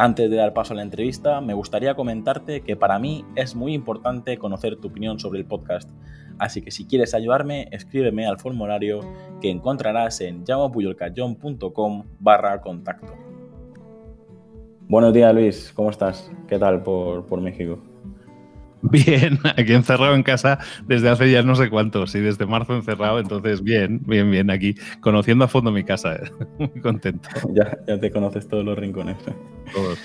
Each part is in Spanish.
Antes de dar paso a la entrevista, me gustaría comentarte que para mí es muy importante conocer tu opinión sobre el podcast, así que si quieres ayudarme, escríbeme al formulario que encontrarás en llamapuyolcayón.com barra contacto. Buenos días Luis, ¿cómo estás? ¿Qué tal por, por México? Bien, aquí encerrado en casa desde hace ya no sé cuántos, y desde marzo encerrado, entonces bien, bien, bien, aquí conociendo a fondo mi casa, ¿eh? muy contento. Ya, ya te conoces todos los rincones. Todos.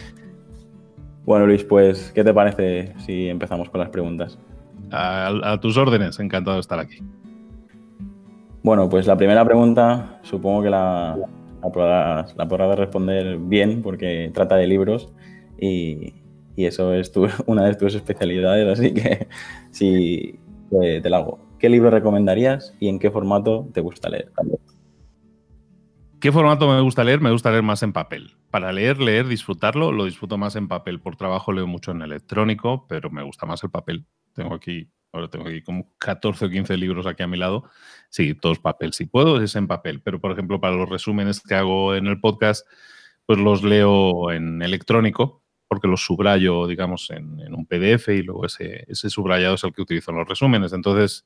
Bueno, Luis, pues, ¿qué te parece si empezamos con las preguntas? A, tus órdenes, encantado de estar aquí. Bueno, pues la primera pregunta, supongo que la, la podrás responder bien porque trata de libros y, y eso es una de tus especialidades, así que sí, te, la hago. ¿Qué libro recomendarías y en qué formato te gusta leer? ¿Qué formato me gusta leer? Me gusta leer más en papel. Para leer, leer, disfrutarlo, lo disfruto más en papel. Por trabajo leo mucho en electrónico, pero me gusta más el papel. Tengo aquí, ahora tengo aquí como 14 o 15 libros aquí a mi lado. Sí, todos papel. Si puedo, es en papel. Pero, por ejemplo, para los resúmenes que hago en el podcast, pues los leo en electrónico, porque los subrayo, digamos, en, un PDF y luego ese, ese, subrayado es el que utilizo en los resúmenes. Entonces,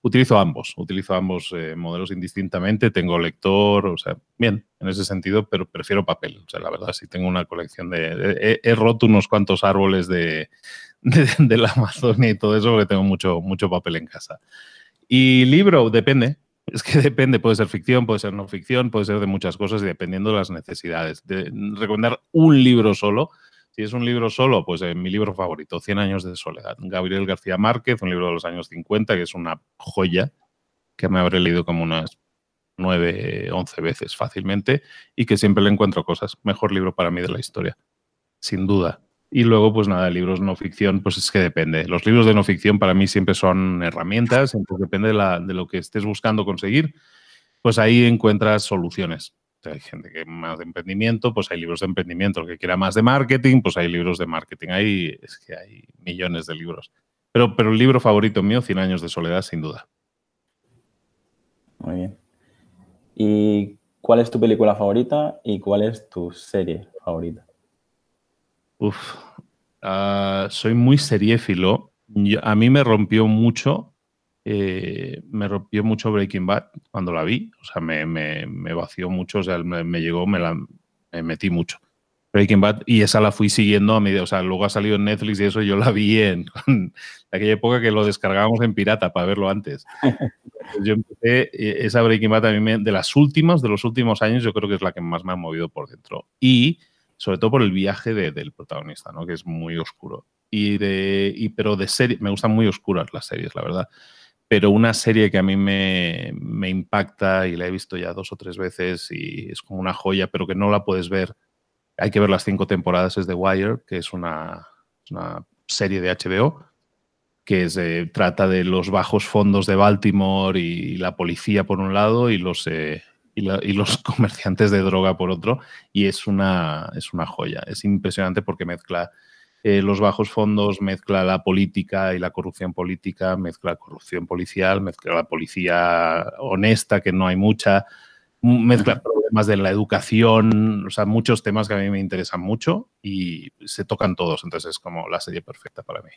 utilizo ambos, utilizo ambos eh, modelos indistintamente, tengo lector, o sea, bien, en ese sentido, pero prefiero papel. O sea, la verdad, sí tengo una colección de... he, roto unos cuantos árboles de, de, la Amazonia y todo eso, porque tengo mucho, mucho papel en casa. Y libro, depende, es que depende, puede ser ficción, puede ser no ficción, puede ser de muchas cosas y dependiendo de las necesidades. De recomendar un libro solo si es un libro solo, pues eh, mi libro favorito, Cien años de soledad. Gabriel García Márquez, un libro de los años 50, que es una joya, que me habré leído como unas nueve, once veces fácilmente y que siempre le encuentro cosas. Mejor libro para mí de la historia, sin duda. Y luego, pues nada, libros no ficción, pues es que depende. Los libros de no ficción para mí siempre son herramientas, entonces depende de lo que estés buscando conseguir, pues ahí encuentras soluciones hay gente que más de emprendimiento, pues hay libros de emprendimiento. El que quiera más de marketing, pues hay libros de marketing. Ahí es que hay millones de libros. Pero, pero el libro favorito mío, Cien años de soledad, sin duda. Muy bien. ¿Y cuál es tu película favorita y cuál es tu serie favorita? Uf, ah, soy muy seriéfilo. a mí me rompió mucho eh, me rompió mucho Breaking Bad cuando la vi, o sea, me, me, vació mucho, o sea, me, llegó, me la metí mucho. Breaking Bad y esa la fui siguiendo a medida, o sea, luego ha salido en Netflix y eso yo la vi en, aquella época que lo descargábamos en pirata para verlo antes. yo empecé, e, esa Breaking Bad a mí de las últimas, de los últimos años, yo creo que es la que más me ha movido por dentro. Y sobre todo por el viaje del protagonista, ¿no? Que es muy oscuro. Y de, y, pero de serie, me gustan muy oscuras las series, la verdad pero una serie que a mí me, impacta y la he visto ya dos o tres veces y es como una joya, pero que no la puedes ver. Hay que ver las cinco temporadas, es The Wire, que es una, serie de HBO que se trata de los bajos fondos de Baltimore y, la policía por un lado y los, eh, y, los comerciantes de droga por otro. Y es una, es una joya. Es impresionante porque mezcla eh, los bajos fondos, mezcla la política y la corrupción política, mezcla la corrupción policial, mezcla la policía honesta, que no hay mucha, mezcla problemas de la educación, o sea, muchos temas que a mí me interesan mucho y se tocan todos, entonces es como la serie perfecta para mí.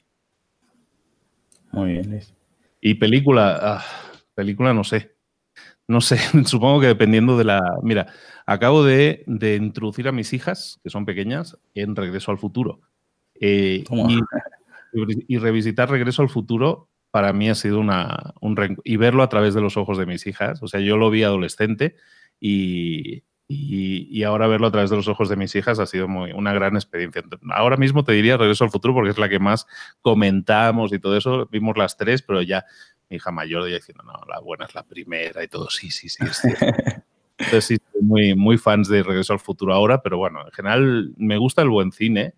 Muy bien, Luis. Y película, ah, película no sé. No sé, supongo que dependiendo de la... Mira, acabo de, de introducir a mis hijas, que son pequeñas, en Regreso al Futuro. Eh, y, revisitar Regreso al Futuro para mí ha sido una, un y verlo a través de los ojos de mis hijas. O sea, yo lo vi adolescente y, y, ahora verlo a través de los ojos de mis hijas ha sido muy, una gran experiencia. Ahora mismo te diría Regreso al Futuro porque es la que más comentamos y todo eso. Vimos las tres, pero ya mi hija mayor ya diciendo, no, la buena es la primera y todo. Sí, sí, sí. Entonces sí, muy, muy fans de Regreso al Futuro ahora, pero bueno, en general me gusta el buen cine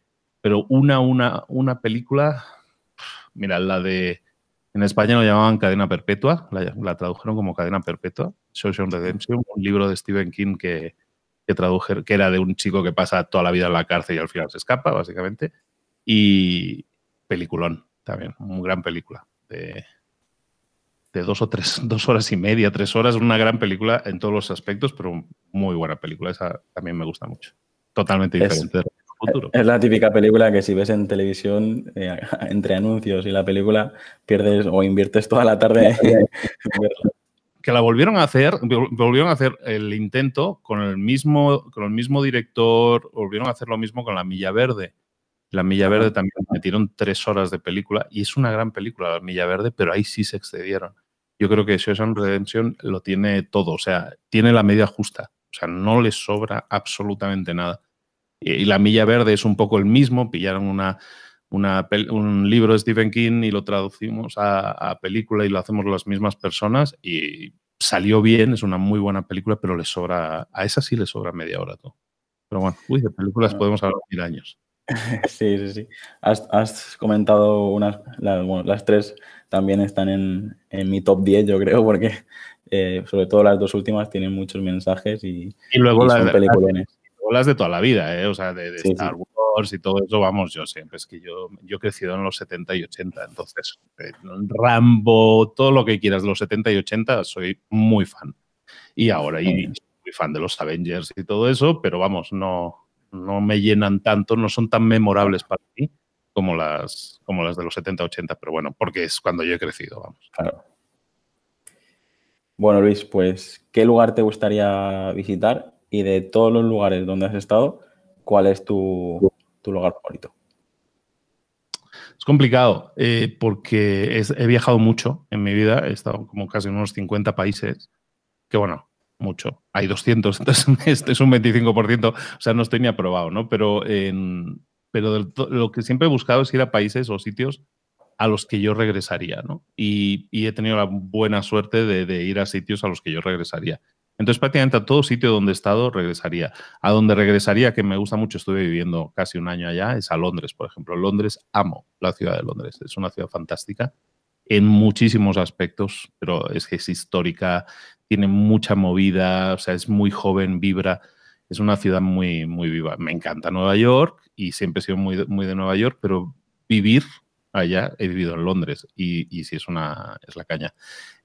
pero una, una, una película, mira, la de, en España lo llamaban Cadena Perpetua, la, tradujeron como Cadena Perpetua, Social Redemption, un libro de Stephen King que, que, tradujeron, que era de un chico que pasa toda la vida en la cárcel y al final se escapa, básicamente, y peliculón también, una gran película de, de dos o tres, dos horas y media, tres horas, una gran película en todos los aspectos, pero muy buena película, esa también me gusta mucho, tobermente diferente. Es la típica película que si ves en televisión, eh, entre anuncios y la película, pierdes o inviertes toda la tarde Que la volvieron a hacer, volvieron a hacer el intento con el mismo, con el mismo director, volvieron a hacer lo mismo con La Milla Verde. La Milla Verde también metieron tres horas de película y es una gran película, La Milla Verde, pero ahí sí se excedieron. Yo creo que Shawshank Redemption lo tiene todo, o sea, tiene la media justa, o sea, no le sobra absolutamente nada y La Milla Verde es un poco el mismo, pillaron una, un libro de Stephen King y lo traducimos a, película y lo hacemos las mismas personas y salió bien, es una muy buena película, pero le sobra, a esa sí le sobra media hora todo. Pero bueno, uy, de películas ah. podemos hablar mil años. Sí, sí, sí. Has, comentado unas, las, bueno, las tres también están en, en, mi top 10, yo creo, porque eh, sobre todo las dos últimas tienen muchos mensajes y, y luego son peliculones las de toda la vida, ¿eh? o sea, de, Star Wars y todo eso, vamos, yo siempre, es que yo, yo he crecido en los 70 y 80, entonces, eh, Rambo, todo lo que quieras de los 70 y 80, soy muy fan. Y ahora, y muy fan de los Avengers y todo eso, pero vamos, no, no me llenan tanto, no son tan memorables para mí como las, como las de los 70-80, pero bueno, porque es cuando yo he crecido, vamos. Claro. Bueno, Luis, pues, ¿qué lugar te gustaría visitar y de todos los lugares donde has estado, ¿cuál es tu, lugar favorito? Es complicado eh, porque he viajado mucho en mi vida, he estado como casi en unos 50 países, que bueno, mucho. Hay 200, entonces este es un 25%, o sea, no estoy ni aprobado, ¿no? Pero, pero lo que siempre he buscado es ir a países o sitios a los que yo regresaría, ¿no? Y, he tenido la buena suerte de, ir a sitios a los que yo regresaría. Entonces, prácticamente a todo sitio donde he estado regresaría. A donde regresaría, que me gusta mucho, estuve viviendo casi un año allá, es a Londres, por ejemplo. Londres, amo la ciudad de Londres. Es una ciudad fantástica en muchísimos aspectos, pero es que es histórica, tiene mucha movida, o sea, es muy joven, vibra. Es una ciudad muy, muy viva. Me encanta Nueva York y siempre he sido muy, muy de Nueva York, pero vivir allá, he vivido en Londres y, y sí es una es la caña.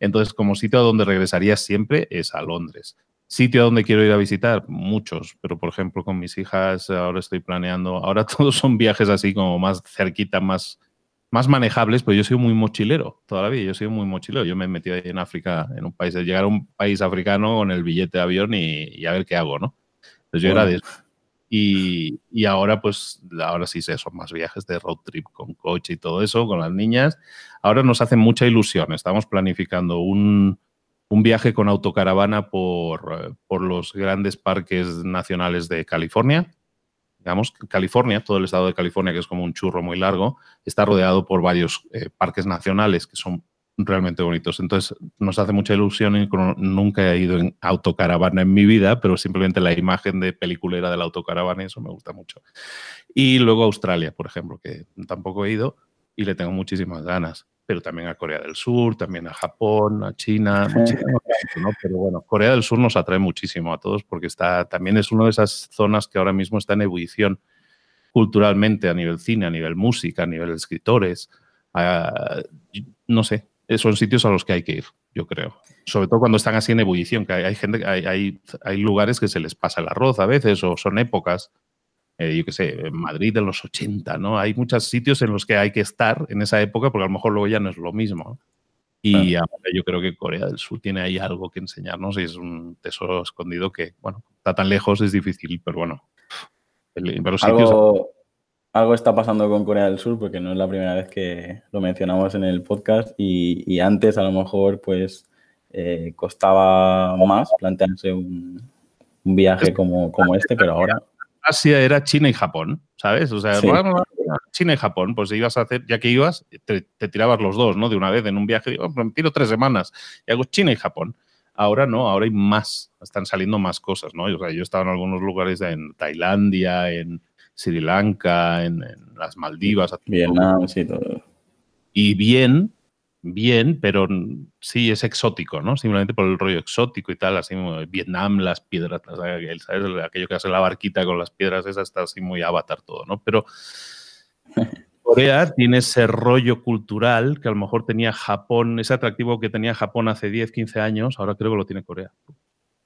Entonces, como sitio a donde regresaría siempre es a Londres. Sitio a donde quiero ir a visitar, muchos, pero por ejemplo con mis hijas ahora estoy planeando, ahora todos son viajes así como más cerquita, más, más manejables, pero yo soy muy mochilero toda la vida, yo soy muy mochilero. Yo me he metido ahí en África, en un país, de llegar a un país africano con el billete de avión y, a ver qué hago, ¿no? Entonces yo era de y, ahora, pues, ahora sí sé, son más viajes de road trip con coche y todo eso, con las niñas. Ahora nos hace mucha ilusión. Estamos planificando un, viaje con autocaravana por, por, los grandes parques nacionales de California. Digamos, California, todo el estado de California, que es como un churro muy largo, está rodeado por varios eh, parques nacionales que son realmente bonitos. Entonces, nos hace mucha ilusión. Y nunca he ido en autocaravana en mi vida, pero simplemente la imagen de peliculera de la autocaravana, eso me gusta mucho. Y luego Australia, por ejemplo, que tampoco he ido y le tengo muchísimas ganas. Pero también a Corea del Sur, también a Japón, a China, ¿no? Pero bueno, Corea del Sur nos atrae muchísimo a todos porque está, también es una de esas zonas que ahora mismo está en ebullición culturalmente a nivel cine, a nivel música, a nivel escritores. no sé, son sitios a los que hay que ir, yo creo. Sobre todo cuando están así en ebullición, que hay, gente, hay, hay, hay, lugares que se les pasa el arroz a veces, o son épocas, eh, yo qué sé, en Madrid de los 80, ¿no? Hay muchos sitios en los que hay que estar en esa época, porque a lo mejor luego ya no es lo mismo. Y ahora yo creo que Corea del Sur tiene ahí algo que enseñarnos y es un tesoro escondido que, bueno, está tan lejos, es difícil, pero bueno. Pero sitios algo está pasando con Corea del Sur porque no es la primera vez que lo mencionamos en el podcast y, antes a lo mejor pues eh, costaba más plantearse un, viaje como, como, este, pero ahora... Asia era China y Japón, ¿sabes? O sea, China y Japón, pues ibas a hacer, ya que ibas, te, tirabas los dos, ¿no? De una vez en un viaje, digo, me tiro tres semanas y hago China y Japón. Ahora no, ahora hay más, están saliendo más cosas, ¿no? O sea, yo he estado en algunos lugares en Tailandia, en, Sri Lanka, en, las Maldivas. Vietnam, sí, todo. Y bien, bien, pero sí es exótico, ¿no? Simplemente por el rollo exótico y tal, así Vietnam, las piedras, ¿sabes? Aquello que hace la barquita con las piedras, esa está así muy avatar todo, ¿no? Pero Corea tiene ese rollo cultural que a lo mejor tenía Japón, ese atractivo que tenía Japón hace 10, 15 años, ahora creo que lo tiene Corea.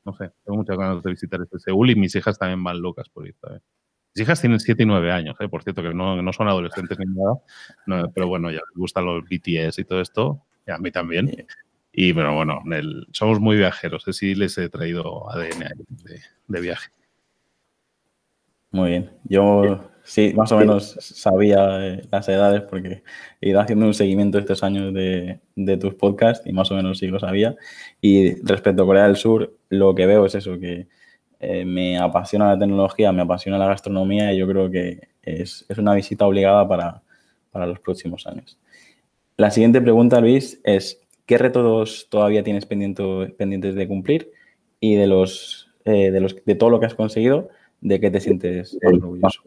No sé, tengo muchas ganas de visitar este Seúl y mis hijas también van locas por ir. Mis hijas tienen 7 y 9 años, ¿eh? por cierto, que no, no, son adolescentes ni nada, pero bueno, ya les gustan los BTS y todo esto, y a mí también. Y pero bueno, somos muy viajeros, ¿eh? sí les he traído ADN de, de viaje. Muy bien. Yo sí, más o menos sabía eh, las edades porque he ido haciendo un seguimiento estos años de, de, tus podcasts y más o menos sí lo sabía. Y respecto a Corea del Sur, lo que veo es eso, que eh, me apasiona la tecnología, me apasiona la gastronomía y yo creo que es, una visita obligada para, los próximos años. La siguiente pregunta, Luis, es ¿qué retos todavía tienes pendientes de cumplir? Y de, los, eh, de, los, de todo lo que has conseguido, ¿de qué te sientes orgulloso?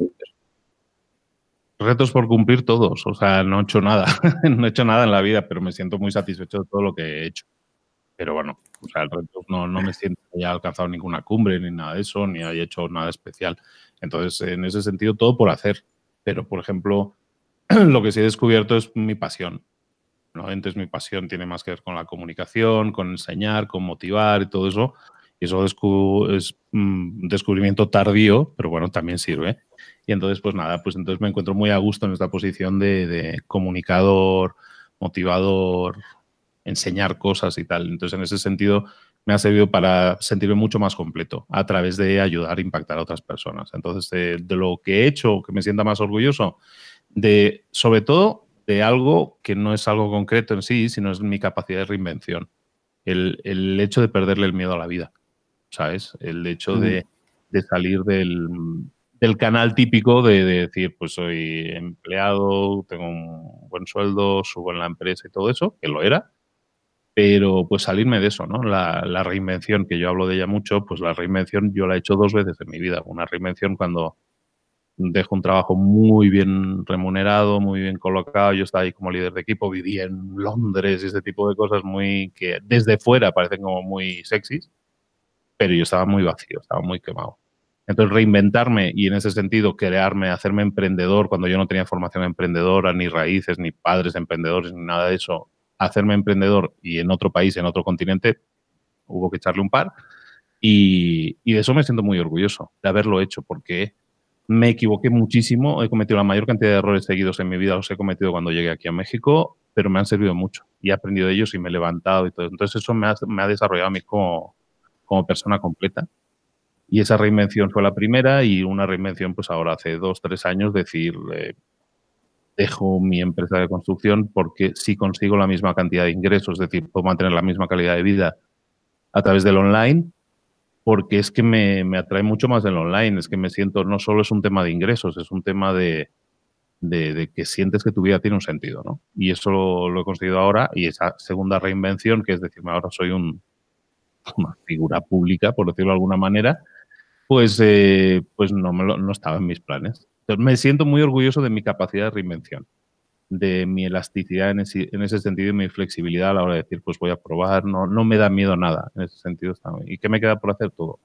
Retos por cumplir todos, o sea, no he hecho nada, no he hecho nada en la vida, pero me siento muy satisfecho de todo lo que he hecho. Pero bueno, o sea, el reto no, no me siento que haya alcanzado ninguna cumbre ni nada de eso, ni haya hecho nada especial. Entonces, en ese sentido, todo por hacer. Pero, por ejemplo, lo que sí he descubierto es mi pasión. ¿no? Entonces, mi pasión tiene más que ver con la comunicación, con enseñar, con motivar y todo eso. Y eso es un mm, descubrimiento tardío, pero bueno, también sirve. Y entonces, pues nada, pues entonces me encuentro muy a gusto en esta posición de, de comunicador, motivador, enseñar cosas y tal. Entonces, en ese sentido, me ha servido para sentirme mucho más completo a través de ayudar a impactar a otras personas. Entonces, de, lo que he hecho, que me sienta más orgulloso, de, sobre todo, de algo que no es algo concreto en sí, sino es mi capacidad de reinvención. El, el hecho de perderle el miedo a la vida, ¿sabes? El hecho de, de, salir del, del, canal típico de, de, decir, pues soy empleado, tengo un buen sueldo, subo en la empresa y todo eso, que lo era, pero pues salirme de eso, ¿no? La, reinvención, que yo hablo de ella mucho, pues la reinvención yo la he hecho dos veces en mi vida. Una reinvención cuando dejo un trabajo muy bien remunerado, muy bien colocado, yo estaba ahí como líder de equipo, vivía en Londres y este tipo de cosas muy que desde fuera parecen como muy sexys, pero yo estaba muy vacío, estaba muy quemado. Entonces, reinventarme y en ese sentido crearme, hacerme emprendedor cuando yo no tenía formación emprendedora, ni raíces, ni padres emprendedores, ni nada de eso, hacerme emprendedor y en otro país, en otro continente, hubo que echarle un par. Y, de eso me siento muy orgulloso, de haberlo hecho, porque me equivoqué muchísimo, he cometido la mayor cantidad de errores seguidos en mi vida, los he cometido cuando llegué aquí a México, pero me han servido mucho y he aprendido de ellos y me he levantado y todo. Entonces eso me ha, desarrollado a mí como, como persona completa. Y esa reinvención fue la primera y una reinvención, pues ahora hace dos, tres años, decir, eh, dejo mi empresa de construcción porque si consigo la misma cantidad de ingresos, es decir, puedo mantener la misma calidad de vida a través del online, porque es que me, atrae mucho más el online, es que me siento, no solo es un tema de ingresos, es un tema de, que sientes que tu vida tiene un sentido, ¿no? Y eso lo, he conseguido ahora y esa segunda reinvención, que es decirme, ahora soy un, una figura pública, por decirlo de alguna manera, pues, eh, pues no, me no estaba en mis planes me siento muy orgulloso de mi capacidad de reinvención, de mi elasticidad en ese, en ese, sentido y mi flexibilidad a la hora de decir, pues voy a probar, no, no me da miedo nada en ese sentido. ¿Y qué me queda por hacer? Todo.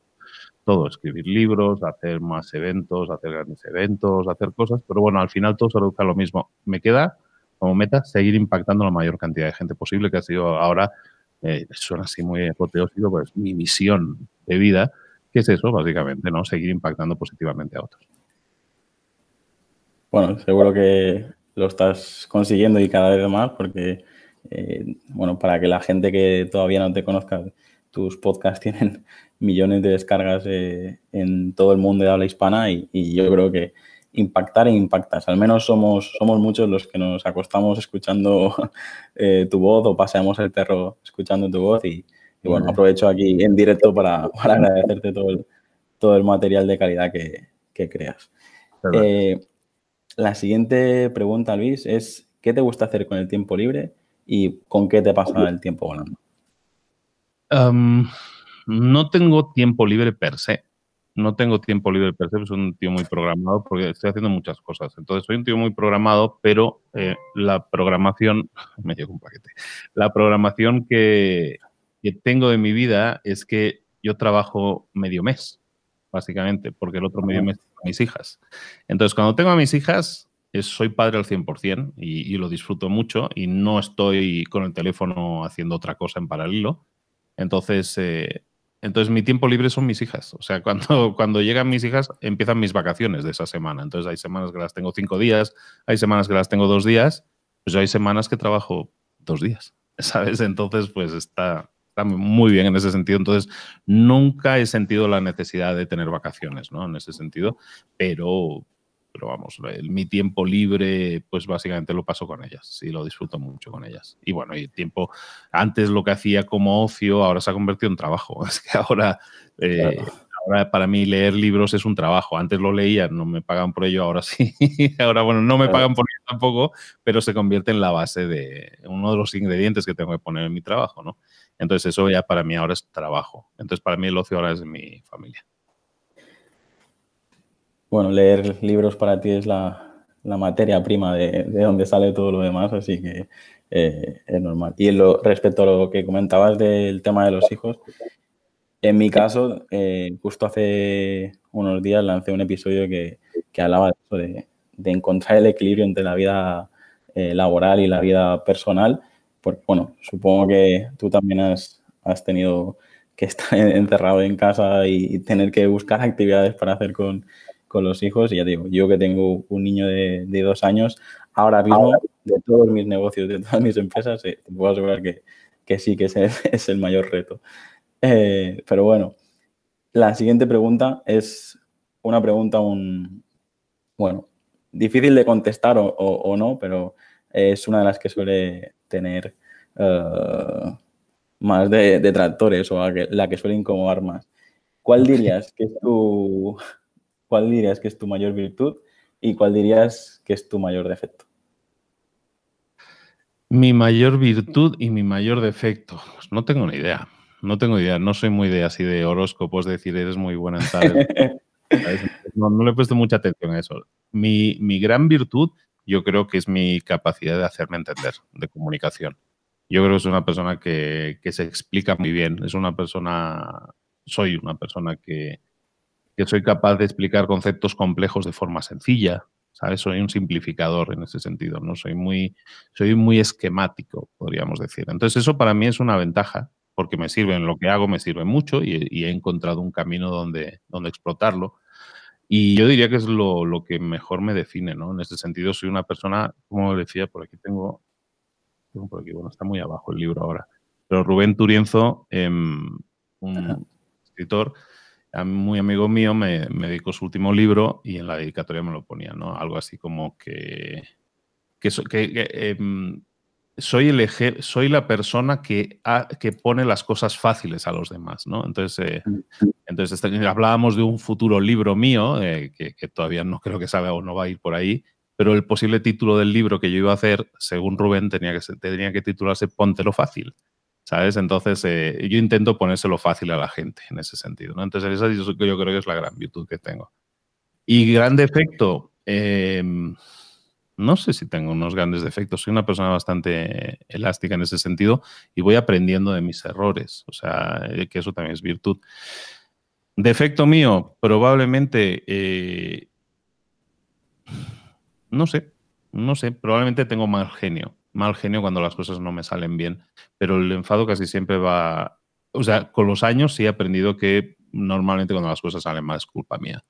Todo, escribir libros, hacer más eventos, hacer grandes eventos, hacer cosas, pero bueno, al final todo se reduce a lo mismo. Me queda como meta seguir impactando la mayor cantidad de gente posible, que ha sido ahora, eh, suena así muy apoteósico, pues mi misión de vida, que es eso, básicamente, ¿no? Seguir impactando positivamente a otros. Bueno, seguro que lo estás consiguiendo y cada vez más porque, eh, bueno, para que la gente que todavía no te conozca, tus podcasts tienen millones de descargas eh, en todo el mundo de habla hispana y, yo creo que impactar e impactas. Al menos somos, somos muchos los que nos acostamos escuchando eh, tu voz o paseamos el perro escuchando tu voz y, bueno, aprovecho aquí en directo para, agradecerte todo el, todo el material de calidad que, que creas. La siguiente pregunta, Luis, es ¿qué te gusta hacer con el tiempo libre y con qué te pasa el tiempo volando? no tengo tiempo libre per se. no tengo tiempo libre per se, soy un tío muy programado porque estoy haciendo muchas cosas. Entonces, soy un tío muy programado, pero eh, la programación, me llegó un paquete, la programación que, que tengo de mi vida es que yo trabajo medio mes, básicamente, porque el otro medio mes mis hijas. Entonces, cuando tengo a mis hijas, soy padre al 100% y, y lo disfruto mucho y no estoy con el teléfono haciendo otra cosa en paralelo. Entonces, eh, entonces, mi tiempo libre son mis hijas. O sea, cuando, cuando llegan mis hijas, empiezan mis vacaciones de esa semana. Entonces, hay semanas que las tengo cinco días, hay semanas que las tengo dos días, pues hay semanas que trabajo dos días, ¿sabes? Entonces, pues está, está muy bien en ese sentido. Entonces, nunca he sentido la necesidad de tener vacaciones, ¿no? En ese sentido, pero, pero vamos, mi tiempo libre, pues básicamente lo paso con ellas, sí, lo disfruto mucho con ellas. Y bueno, y tiempo, antes lo que hacía como ocio, ahora se ha convertido en trabajo. Es que ahora, eh, ahora para mí leer libros es un trabajo. Antes lo leía, no me pagan por ello, ahora sí. ahora, bueno, no me pagan por ello tampoco, pero se convierte en la base de uno de los ingredientes que tengo que poner en mi trabajo, ¿no? Entonces eso ya para mí ahora es trabajo. Entonces para mí el ocio ahora es mi familia bueno, leer libros para ti es la, materia prima de, donde sale todo lo demás, así que eh, es normal. Y lo, respecto a lo que comentabas del tema de los hijos, en mi caso, eh, justo hace unos días lancé un episodio que, hablaba de encontrar el equilibrio entre la vida eh, laboral y la vida personal. Porque, bueno, supongo que tú también has, has tenido que estar encerrado en casa y tener que buscar actividades para hacer con, con los hijos. Y ya digo, yo que tengo un niño de, dos años, ahora mismo de todos mis negocios, de todas mis empresas, eh, te puedo asegurar que, sí que es el, mayor reto. Eh, pero bueno, la siguiente pregunta es una pregunta un, bueno, difícil de contestar o, no, pero es una de las que suele tener eh, más de, detractores o la que suele incomodar más. ¿Cuál dirías que es tu, ¿cuál dirías que es tu mayor virtud y cuál dirías que es tu mayor defecto? Mi mayor virtud y mi mayor defecto. Pues no tengo ni idea. No tengo idea. No soy muy de así de horóscopos, decir eres muy buena en tal. no, le he puesto mucha atención a eso. Mi, gran virtud, yo creo que es mi capacidad de hacerme entender, de comunicación. Yo creo que es una persona que, que se explica muy bien. Es una persona, soy una persona que, que soy capaz de explicar conceptos complejos de forma sencilla, ¿sabes? Soy un simplificador en ese sentido, ¿no? Soy muy, soy muy esquemático, podríamos decir. Entonces eso para mí es una ventaja, porque me sirve en lo que hago, me sirve mucho y, he encontrado un camino donde, donde explotarlo. Y yo diría que es lo, que mejor me define, ¿no? En ese sentido soy una persona, como decía, por aquí tengo, tengo por aquí, bueno, está muy abajo el libro ahora, pero Rubén Turienzo, em, un escritor, muy amigo mío me, dedicó su último libro y en la dedicatoria me lo ponía, ¿no? Algo así como que, que, em, soy, el soy la persona que, que pone las cosas fáciles a los demás, ¿no? Entonces, eh, entonces este, hablábamos de un futuro libro mío, eh, que, que, todavía no creo que salga o no va a ir por ahí, pero el posible título del libro que yo iba a hacer, según Rubén, tenía que, tenía que titularse Póntelo fácil. ¿sabes? Entonces, eh, yo intento ponérselo fácil a la gente en ese sentido, ¿no? Entonces, esa yo, yo creo que es la gran virtud que tengo. Y gran defecto, em, no sé si tengo unos grandes defectos. Soy una persona bastante elástica en ese sentido y voy aprendiendo de mis errores. O sea, eh, que eso también es virtud. Defecto mío, probablemente, eh, no sé, no sé, probablemente tengo mal genio mal genio cuando las cosas no me salen bien, pero el enfado casi siempre va, o sea, con los años sí he aprendido que normalmente cuando las cosas salen mal es culpa mía.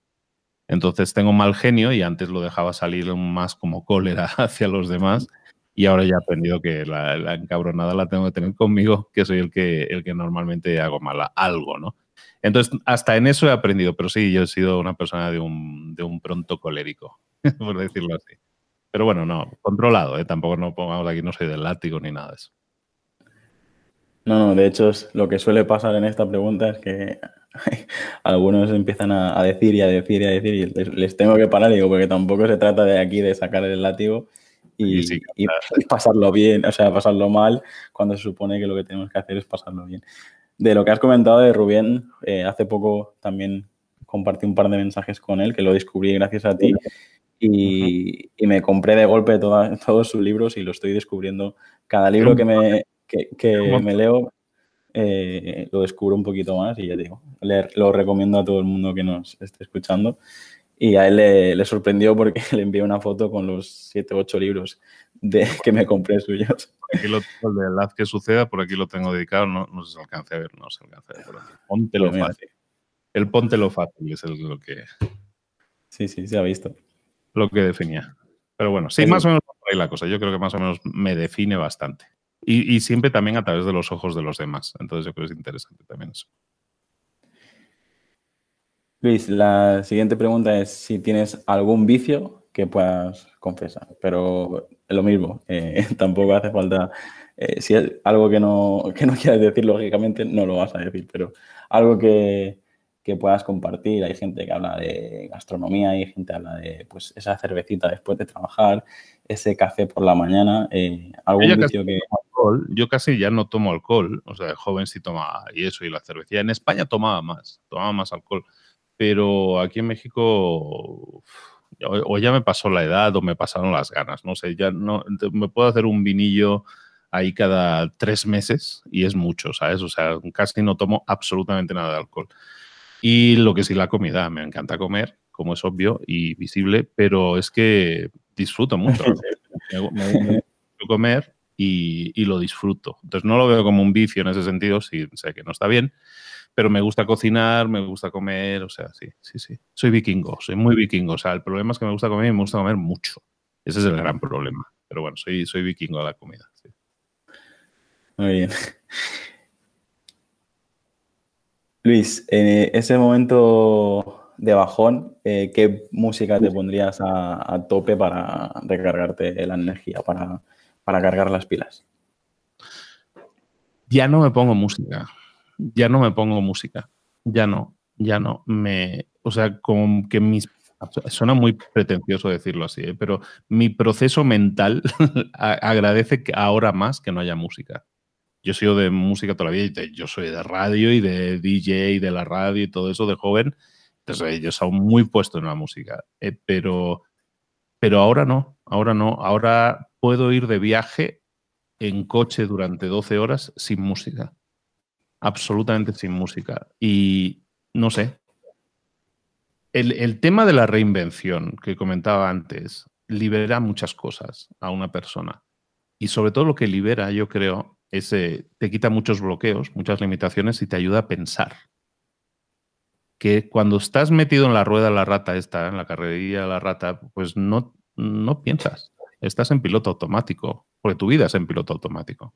Entonces tengo mal genio y antes lo dejaba salir más como cólera hacia los demás y ahora ya he aprendido que la, encabronada la tengo que tener conmigo, que soy el que, el que normalmente hago mala algo, ¿no? Entonces, hasta en eso he aprendido, pero sí, yo he sido una persona de un, de un pronto colérico, por decirlo así. Pero bueno, no, controlado, ¿eh? tampoco no pongamos aquí, no soy del látigo ni nada de eso. No, no, de hecho lo que suele pasar en esta pregunta es que algunos empiezan a, decir y a decir y a decir y les, tengo que parar, digo, porque tampoco se trata de aquí de sacar el látigo y, pasarlo bien, o sea, pasarlo mal cuando se supone que lo que tenemos que hacer es pasarlo bien. De lo que has comentado de Rubén, eh, hace poco también compartí un par de mensajes con él, que lo descubrí gracias a ti. Y, me compré de golpe todos sus libros y lo estoy descubriendo. Cada libro que me, que, me leo eh, lo descubro un poquito más y ya digo, lo recomiendo a todo el mundo que nos esté escuchando. Y a él le, sorprendió porque le envié una foto con los 7 o 8 libros de, que me compré suyos. Aquí lo tengo, el que suceda, por aquí lo tengo dedicado, no, no se alcance a ver, no se alcance a ver. Póntelo pues fácil. El póntelo fácil es lo que... Sí, sí, se ha visto. Lo que definía. Pero bueno, sí, más o menos por ahí la cosa. Yo creo que más o menos me define bastante. Y, y, siempre también a través de los ojos de los demás. Entonces yo creo que es interesante también eso. Luis, la siguiente pregunta es si tienes algún vicio que puedas confesar, pero lo mismo, eh, tampoco hace falta, eh, si es algo que no, que no quieras decir, lógicamente no lo vas a decir, pero algo que, que puedas compartir. Hay gente que habla de gastronomía, hay gente que habla de pues esa cervecita después de trabajar, ese café por la mañana, eh, algún vicio que... Alcohol, yo casi ya no tomo alcohol, o sea, joven sí tomaba y eso, y la cervecilla. En España tomaba más, tomaba más alcohol, pero aquí en México o, ya me pasó la edad o me pasaron las ganas, no sé, ya no, me puedo hacer un vinillo ahí cada tres meses y es mucho, ¿sabes? O sea, casi no tomo absolutamente nada de alcohol. Y lo que sí, la comida. Me encanta comer, como es obvio y visible, pero es que disfruto mucho. me, gusta comer y, lo disfruto. Entonces no lo veo como un vicio en ese sentido, sí sé que no está bien, pero me gusta cocinar, me gusta comer, o sea, sí, sí, sí. Soy vikingo, soy muy vikingo. O sea, el problema es que me gusta comer y me gusta comer mucho. Ese es el gran problema. Pero bueno, soy, soy vikingo a la comida. Muy bien. Luis, en ese momento de bajón, eh, ¿qué música te pondrías a, tope para recargarte la energía, para, cargar las pilas? Ya no me pongo música. Ya no me pongo música. Ya no. Ya no. Me, o sea, como que mis Suena muy pretencioso decirlo así, ¿eh? pero mi proceso mental agradece que ahora más que no haya música yo soy de música todavía, yo soy de radio y de DJ y de la radio y todo eso de joven, entonces yo soy muy puesto en la música, eh, pero, pero ahora no, ahora no, ahora puedo ir de viaje en coche durante 12 horas sin música, absolutamente sin música. Y no sé, el, el tema de la reinvención que comentaba antes libera muchas cosas a una persona. Y sobre todo lo que libera, yo creo, te quita muchos bloqueos, muchas limitaciones y te ayuda a pensar. Que cuando estás metido en la rueda de la rata esta, en la carrerilla de la rata, pues no, no piensas. Estás en piloto automático, porque tu vida es en piloto automático.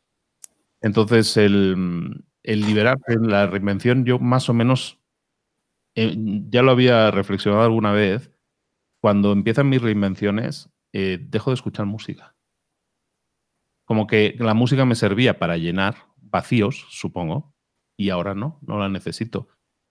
Entonces, el, el liberarte, la reinvención, yo más o menos eh, ya lo había reflexionado alguna vez. Cuando empiezan mis reinvenciones, eh, dejo de escuchar música como que la música me servía para llenar vacíos, supongo, y ahora no, no la necesito.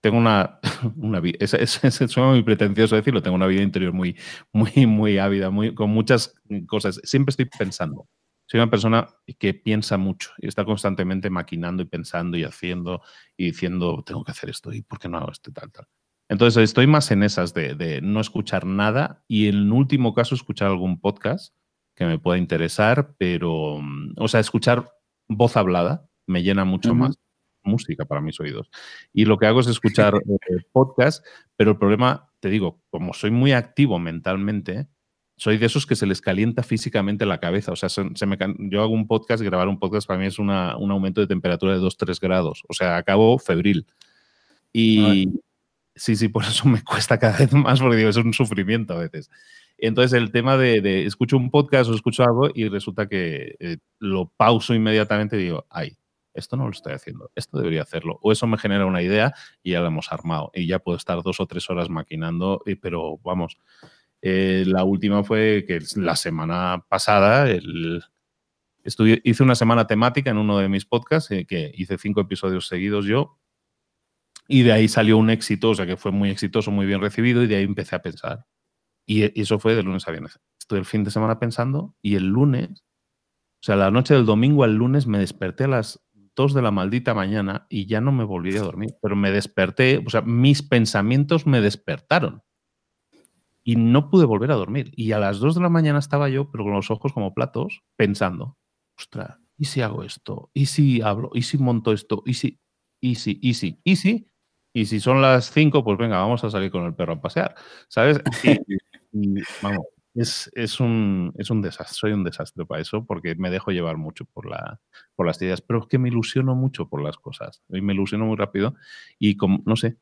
Tengo una, una vida, es, es, muy pretencioso decirlo, tengo una vida interior muy, muy, muy ávida, muy, con muchas cosas. Siempre estoy pensando. Soy una persona que piensa mucho y está constantemente maquinando y pensando y haciendo y diciendo, tengo que hacer esto y por qué no hago esto tal, tal. Entonces estoy más en esas de, de no escuchar nada y en último caso escuchar algún podcast que me pueda interesar, pero, mm, o sea, escuchar voz hablada me llena mucho más música para mis oídos. Y lo que hago es escuchar eh, podcast, pero el problema, te digo, como soy muy activo mentalmente, soy de esos que se les calienta físicamente la cabeza. O sea, se, me, yo hago un podcast, grabar un podcast para mí es un aumento de temperatura de 2-3 grados. O sea, acabo febril. Y sí, sí, por eso me cuesta cada vez más, porque digo, es un sufrimiento a veces. Entonces el tema de, escucho un podcast o escucho algo y resulta que eh, lo pauso inmediatamente y digo, ay, esto no lo estoy haciendo, esto debería hacerlo. O eso me genera una idea y ya lo hemos armado. Y ya puedo estar dos o tres horas maquinando, pero vamos, eh, la última fue que la semana pasada el, hice una semana temática en uno de mis podcasts, eh, que hice cinco episodios seguidos yo. Y de ahí salió un éxito, o sea que fue muy exitoso, muy bien recibido, y de ahí empecé a pensar, y eso fue de lunes a viernes. Estuve el fin de semana pensando y el lunes, o sea, la noche del domingo al lunes me desperté a las 2 de la maldita mañana y ya no me volví a dormir, pero me desperté, o sea, mis pensamientos me despertaron y no pude volver a dormir. Y a las 2 de la mañana estaba yo, pero con los ojos como platos, pensando, ostras, ¿y si hago esto? ¿Y si hablo? ¿Y si monto esto? ¿Y si? ¿Y si? ¿Y si? ¿Y si? Y si son las 5, pues venga, vamos a salir con el perro a pasear, ¿sabes? Y, vamos, es, es, un, es un desastre, soy un desastre para eso porque me dejo llevar mucho por, la, por las ideas, pero es que me ilusiono mucho por las cosas y me ilusiono muy rápido y como, no sé,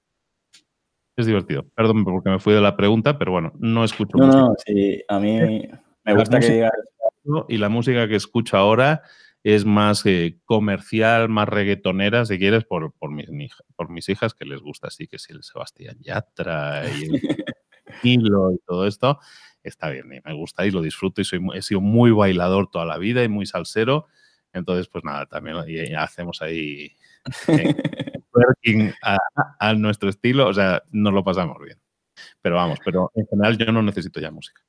es divertido. Perdón porque me fui de la pregunta, pero bueno, no escucho No, no, sí, a mí me gusta que digas. Y la música que escucho ahora es más eh, comercial, más reggaetonera, si quieres, por, por, mis, por mis hijas, que les gusta así, que si el Sebastián Yatra y el Hilo y todo esto, está bien, y me gusta y lo disfruto y soy, he sido muy bailador toda la vida y muy salsero. Entonces, pues nada, también hacemos ahí working a, nuestro estilo, o sea, nos lo pasamos bien. Pero vamos, pero en general yo no necesito ya música.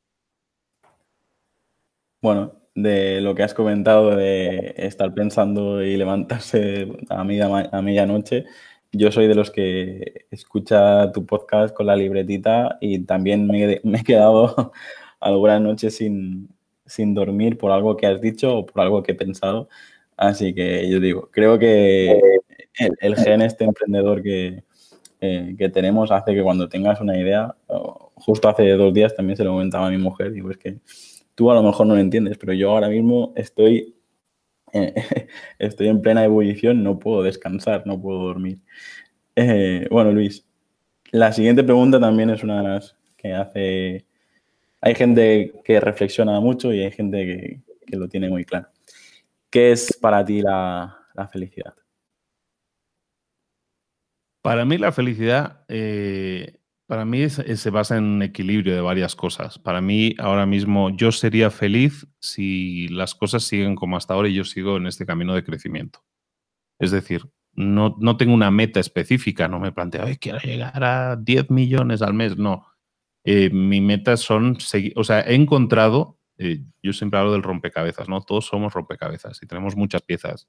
Bueno, de lo que has comentado de estar pensando y levantarse a, media, a medianoche, yo soy de los que escucha tu podcast con la libretita y también me, he quedado algunas noches sin, sin dormir por algo que has dicho o por algo que he pensado. Así que yo digo, creo que el, gen este emprendedor que, eh, que, tenemos hace que cuando tengas una idea, justo hace dos días también se lo comentaba a mi mujer, digo, es que tú a lo mejor no lo entiendes, pero yo ahora mismo estoy, estoy en plena ebullición, no puedo descansar, no puedo dormir. Eh, bueno, Luis, la siguiente pregunta también es una de las que hace... Hay gente que reflexiona mucho y hay gente que, lo tiene muy claro. ¿Qué es para ti la, la felicidad? Para mí la felicidad, eh, para mí se basa en un equilibrio de varias cosas. Para mí ahora mismo yo sería feliz si las cosas siguen como hasta ahora y yo sigo en este camino de crecimiento. Es decir, no, no tengo una meta específica, no me planteo, Ay, quiero llegar a 10 millones al mes, no. Eh, mi meta son o sea, he encontrado, eh, yo siempre hablo del rompecabezas, ¿no? Todos somos rompecabezas y tenemos muchas piezas.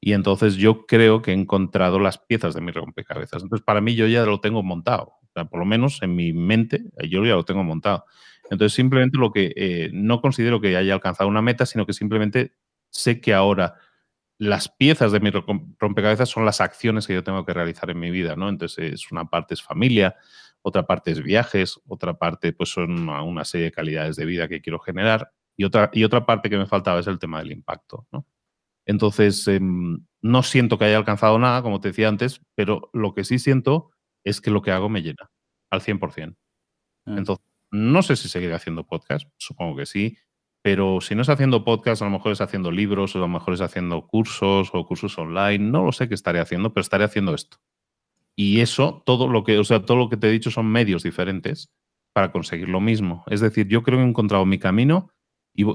Y entonces yo creo que he encontrado las piezas de mi rompecabezas. Entonces, para mí yo ya lo tengo montado. Por lo menos en mi mente, eh, yo ya lo tengo montado. Entonces, simplemente lo que eh, no considero que haya alcanzado una meta, sino que simplemente sé que ahora las piezas de mi rompecabezas son las acciones que yo tengo que realizar en mi vida, ¿no? Entonces, es una parte es familia, otra parte es viajes, otra parte pues son una, serie de calidades de vida que quiero generar y otra, y otra parte que me faltaba es el tema del impacto, ¿no? Entonces, em, no siento que haya alcanzado nada, como te decía antes, pero lo que sí siento es que lo que hago me llena al 100%. Mm. Entonces, no sé si seguiré haciendo podcast, supongo que sí, pero si no es haciendo podcast, a lo mejor es haciendo libros, o a lo mejor es haciendo cursos o cursos online, no lo sé qué estaré haciendo, pero estaré haciendo esto. Y eso, todo lo que, o sea, todo lo que te he dicho son medios diferentes para conseguir lo mismo. Es decir, yo creo que he encontrado mi camino y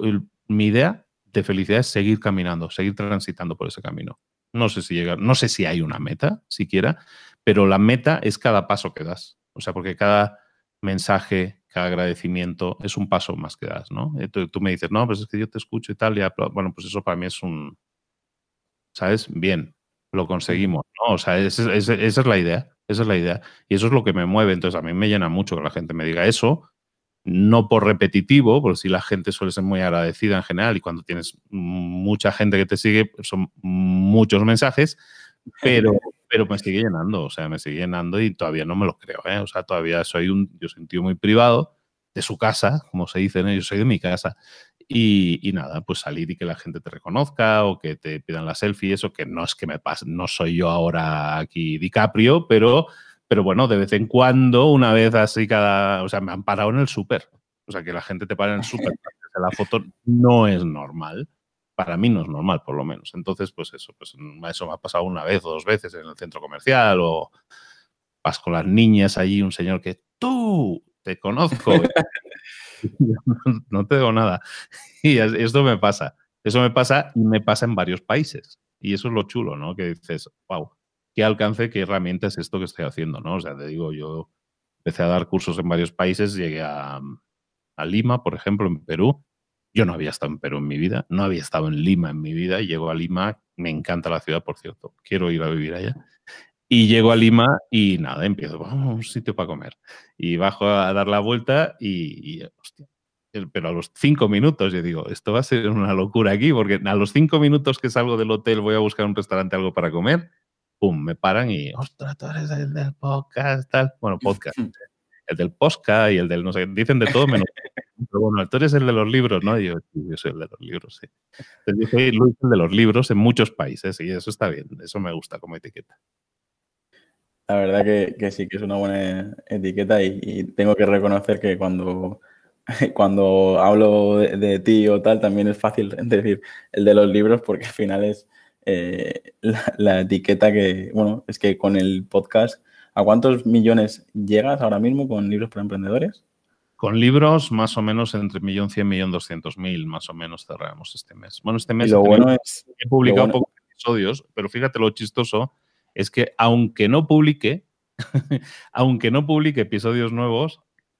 mi idea de felicidad es seguir caminando, seguir transitando por ese camino. No sé si llega, no sé si hay una meta siquiera, pero la meta es cada paso que das. O sea, porque cada mensaje, cada agradecimiento es un paso más que das, ¿no? Eh, tú, me dices, no, pues es que yo te escucho y tal, y bueno, pues eso para mí es un, ¿sabes? Bien, lo conseguimos, ¿no? O sea, esa es la idea, esa es la idea. Y eso es lo que me mueve. Entonces, a mí me llena mucho que la gente me diga eso, no por repetitivo, porque si la gente suele ser muy agradecida en general y cuando tienes mucha gente que te sigue, son muchos mensajes, pero, pero me sigue llenando, o sea, me sigue llenando y todavía no me lo creo, ¿eh? o sea, todavía soy un, yo soy un muy privado de su casa, como se dice, yo soy de mi casa. Y, y, nada, pues salir y que la gente te reconozca o que te pidan la selfie, eso que no es que me pase, no soy yo ahora aquí DiCaprio, pero pero bueno, de vez en cuando, una vez así cada. O sea, me han parado en el súper. O sea, que la gente te para en el súper la foto no es normal. Para mí no es normal, por lo menos. Entonces, pues eso, pues eso me ha pasado una vez o dos veces en el centro comercial o vas con las niñas allí, un señor que tú te conozco. no te digo nada. Y esto me pasa. Eso me pasa y me pasa en varios países. Y eso es lo chulo, ¿no? Que dices, wow, qué alcance, qué herramienta es esto que estoy haciendo, ¿no? O sea, te digo, yo empecé a dar cursos en varios países, llegué a, Lima, por ejemplo, en Perú. Yo no había estado en Perú en mi vida, no había estado en Lima en mi vida, y llego a Lima me encanta la ciudad, por cierto, quiero ir a vivir allá. Y llego a Lima y nada, empiezo, vamos a un sitio para comer. Y bajo a dar la vuelta y, hostia, pero a los cinco minutos yo digo, esto va a ser una locura aquí, porque a los cinco minutos que salgo del hotel voy a buscar un restaurante, algo para comer, pum, me paran y, ostras, tú eres el del podcast, tal. Bueno, podcast. el del podcast y el del, no sé, dicen de todo menos. Pero bueno, tú eres el de los libros, ¿no? Y yo, yo soy el de los libros, sí. Entonces yo soy Luis el de los libros en muchos países y eso está bien, eso me gusta como etiqueta. La verdad que, sí, que es una buena etiqueta y, tengo que reconocer que cuando, cuando hablo de, ti o tal, también es fácil decir el de los libros porque al final es eh, la, etiqueta que, bueno, es que con el podcast, ¿a cuántos millones llegas ahora mismo con libros para emprendedores? Con libros, más o menos entre millón cien, millón doscientos mil, más o menos cerramos este mes. Bueno, este mes lo bueno es, he publicado pocos episodios, pero fíjate lo chistoso es que aunque no publique, aunque no publique episodios nuevos,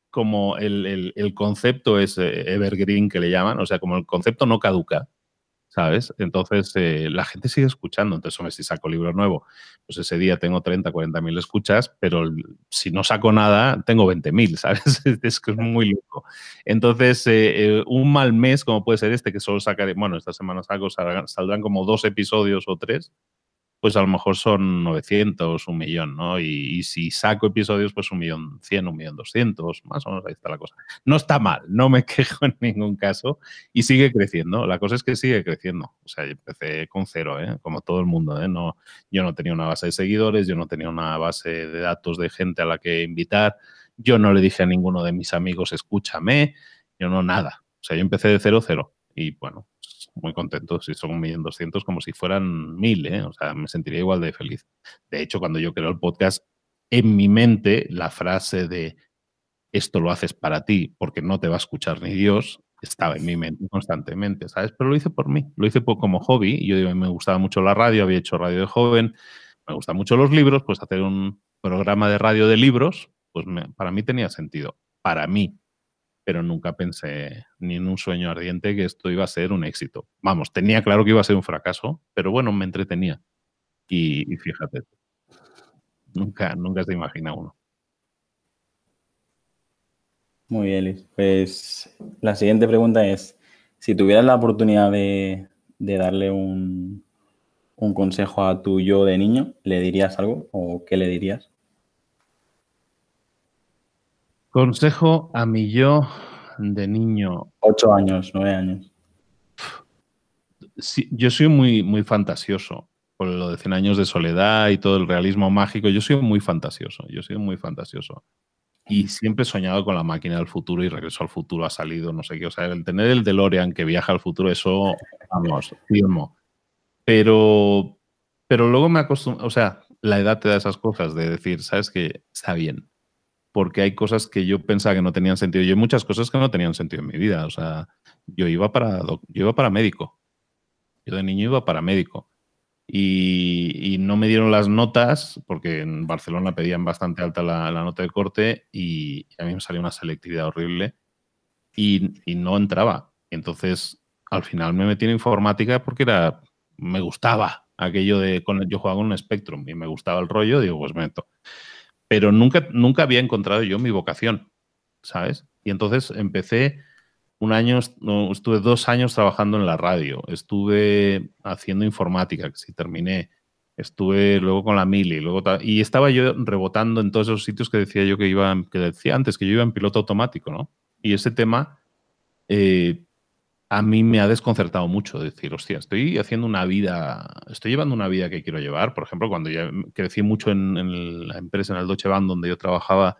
como el, concepto es eh, evergreen que le llaman, o sea, como el concepto no caduca, ¿sabes? Entonces eh, la gente sigue escuchando. Entonces, hombre, si saco libro nuevo, pues ese día tengo 30, 40 mil escuchas, pero si no saco nada, tengo 20 mil, ¿sabes? es que es muy loco. Entonces, eh, un mal mes, como puede ser este, que solo sacaré, bueno, esta semana saco, saldrán como dos episodios o tres, pues a lo mejor son 900, un millón, ¿no? Y, si saco episodios, pues un millón 100, un millón 200, más o menos ahí está la cosa. No está mal, no me quejo en ningún caso y sigue creciendo. La cosa es que sigue creciendo. O sea, yo empecé con cero, ¿eh? Como todo el mundo, ¿eh? No, yo no tenía una base de seguidores, yo no tenía una base de datos de gente a la que invitar, yo no le dije a ninguno de mis amigos, escúchame, yo no nada. O sea, yo empecé de cero, cero. Y bueno, muy contento si son un millón doscientos como si fueran mil, ¿eh? O sea, me sentiría igual de feliz. De hecho, cuando yo creo el podcast, en mi mente la frase de esto lo haces para ti porque no te va a escuchar ni Dios estaba en mi mente constantemente, ¿sabes? Pero lo hice por mí, lo hice como hobby. Y yo digo, me gustaba mucho la radio, había hecho radio de joven, me gustan mucho los libros, pues hacer un programa de radio de libros, pues para mí tenía sentido. Para mí, pero nunca pensé ni en un sueño ardiente que esto iba a ser un éxito. Vamos, tenía claro que iba a ser un fracaso, pero bueno, me entretenía. Y, fíjate, nunca, nunca se imagina uno. Muy bien. Pues la siguiente pregunta es, si tuvieras la oportunidad de, darle un, un consejo a tu yo de niño, ¿le dirías algo o qué le dirías? Consejo a mi yo de niño. Ocho años, nueve años. Sí, yo soy muy, muy fantasioso. Por lo de 100 años de soledad y todo el realismo mágico, yo soy muy fantasioso. Yo soy muy fantasioso. Y siempre he soñado con la máquina del futuro y regreso al futuro ha salido, no sé qué. O sea, el tener el DeLorean que viaja al futuro, eso, vamos, firmo. Pero, pero luego me acostumbro, o sea, la edad te da esas cosas de decir, sabes que está bien, porque hay cosas que yo pensaba que no tenían sentido. Yo hay muchas cosas que no tenían sentido en mi vida. O sea, yo iba para, yo iba para médico. Yo de niño iba para médico. Y, no me dieron las notas, porque en Barcelona pedían bastante alta la, nota de corte y a mí me salió una selectividad horrible y, no entraba. Entonces, al final me metí en informática porque era, me gustaba aquello de, con, yo jugaba con un Spectrum y me gustaba el rollo, digo, pues meto pero nunca, nunca había encontrado yo mi vocación, ¿sabes? Y entonces empecé un año, estuve dos años trabajando en la radio, estuve haciendo informática, que sí terminé, estuve luego con la mili, luego y estaba yo rebotando en todos esos sitios que decía yo que iba, que decía antes, que yo iba en piloto automático, ¿no? Y ese tema eh, a mí me ha desconcertado mucho decir, hostia, estoy haciendo una vida, estoy llevando una vida que quiero llevar. Por ejemplo, cuando ya crecí mucho en, la empresa, en el Deutsche Bank, donde yo trabajaba,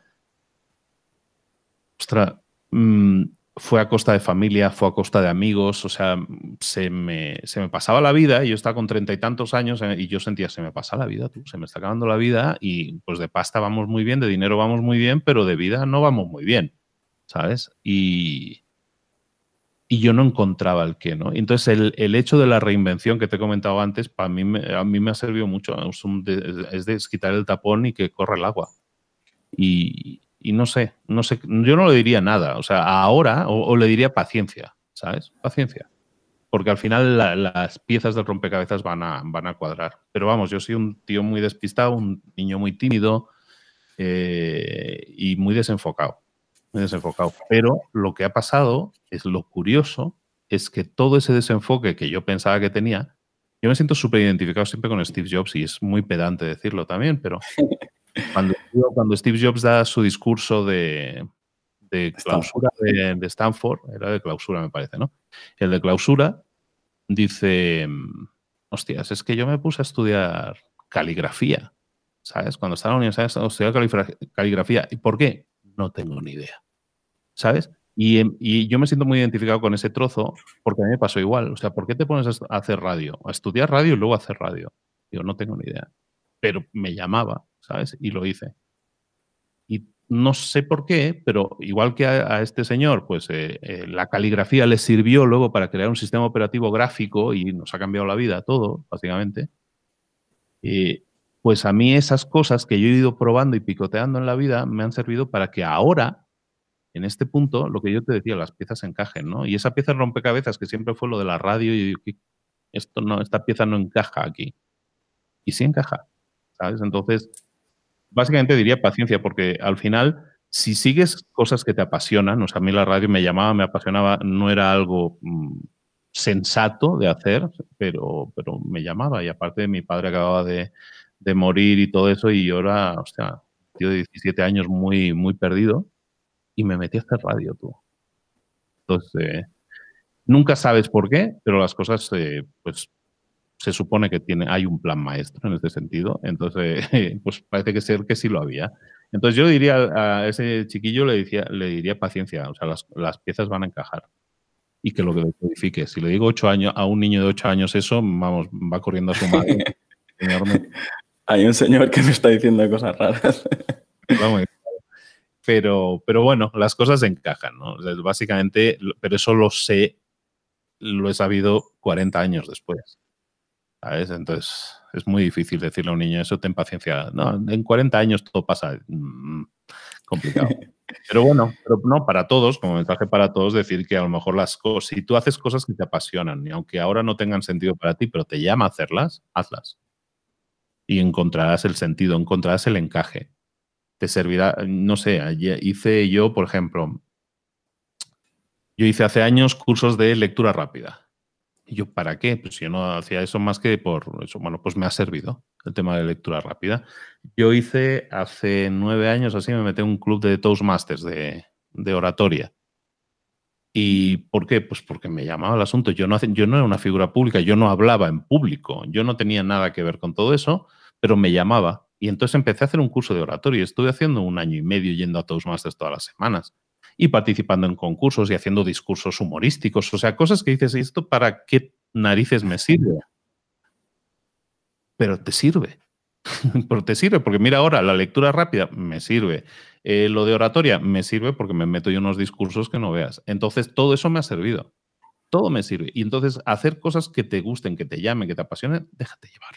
ostras, mm, fue a costa de familia, fue a costa de amigos, o sea, se me, se me pasaba la vida, yo estaba con treinta y tantos años eh, y yo sentía, se me pasa la vida, tú, se me está acabando la vida y pues de pasta vamos muy bien, de dinero vamos muy bien, pero de vida no vamos muy bien, ¿sabes? Y, y yo no encontraba el qué, ¿no? Entonces, el, el, hecho de la reinvención que te he comentado antes, para mí, a mí me ha servido mucho. Es, de, quitar el tapón y que corra el agua. Y, y, no sé, no sé, yo no le diría nada. O sea, ahora, o, le diría paciencia, ¿sabes? Paciencia. porque al final las piezas del rompecabezas van a, van a cuadrar. Pero vamos, yo soy un tío muy despistado, un niño muy tímido eh, y muy desenfocado. Muy desenfocado. Pero lo que ha pasado es lo curioso, es que todo ese desenfoque que yo pensaba que tenía, yo me siento súper identificado siempre con Steve Jobs y es muy pedante decirlo también, pero cuando, cuando Steve Jobs da su discurso de, de clausura de, Stanford, era de clausura me parece, ¿no? El de clausura dice, hostias, es que yo me puse a estudiar caligrafía, ¿sabes? Cuando estaba en la universidad, estudiar caligrafía. ¿Y por qué? No tengo ni idea, ¿sabes? Em, y, yo me siento muy identificado con ese trozo porque a mí me pasó igual. O sea, ¿por qué te pones a hacer radio? A estudiar radio y luego hacer radio. Yo no tengo ni idea. Pero me llamaba, ¿sabes? Y lo hice. Y no sé por qué, pero igual que a, este señor, pues eh, eh, la caligrafía le sirvió luego para crear un sistema operativo gráfico y nos ha cambiado la vida todo, básicamente. Pues a mí esas cosas que yo he ido probando y picoteando en la vida me han servido para que ahora, en este punto, lo que yo te decía, las piezas encajen, ¿no? Y esa pieza rompecabezas que siempre fue lo de la radio y esto no, esta pieza no encaja aquí. Y sí encaja, ¿sabes? Entonces, básicamente diría paciencia, porque al final, si sigues cosas que te apasionan, o sea, a mí la radio me llamaba, me apasionaba, no era algo mm, sensato de hacer, pero, pero me llamaba. Y aparte, mi padre acababa de, morir y todo eso, y yo era, hostia, tío de 17 años muy, muy perdido, y me metí a hacer radio, tú. Entonces, eh, nunca sabes por qué, pero las cosas, eh, pues, se supone que tiene, hay un plan maestro en este sentido, entonces pues parece que ser que sí lo había. Entonces yo diría a ese chiquillo le, decía, le diría paciencia, o sea, las, piezas van a encajar y que lo que codifique. Si le digo ocho años a un niño de ocho años eso, vamos, va corriendo a su madre. hay un señor que me está diciendo cosas raras. pero, pero bueno, las cosas encajan, ¿no? básicamente, pero eso lo sé, lo he sabido 40 años después. ¿sabes? Entonces es muy difícil decirle a un niño eso, ten paciencia. No, en 40 años todo pasa. Mm, complicado. Pero bueno, pero no, para todos, como mensaje para todos, decir que a lo mejor las cosas, si tú haces cosas que te apasionan y aunque ahora no tengan sentido para ti, pero te llama a hacerlas, hazlas. Y encontrarás el sentido, encontrarás el encaje. Te servirá, no sé, hice yo, por ejemplo, yo hice hace años cursos de lectura rápida y yo, ¿para qué? Pues yo no hacía eso más que por eso. Bueno, pues me ha servido el tema de lectura rápida. Yo hice hace nueve años así, me metí en un club de Toastmasters de, de oratoria. ¿Y por qué? Pues porque me llamaba el asunto. Yo no, yo no era una figura pública, yo no hablaba en público, yo no tenía nada que ver con todo eso, pero me llamaba. Y entonces empecé a hacer un curso de oratoria. Estuve haciendo un año y medio yendo a Toastmasters todas las semanas y participando en concursos y haciendo discursos humorísticos, o sea, cosas que dices, ¿esto para qué narices me sirve? Pero te sirve. Pero te sirve, porque mira ahora, la lectura rápida me sirve. Eh, lo de oratoria me sirve porque me meto yo unos discursos que no veas. Entonces, todo eso me ha servido. Todo me sirve. Y entonces, hacer cosas que te gusten, que te llamen, que te apasionen, déjate llevar.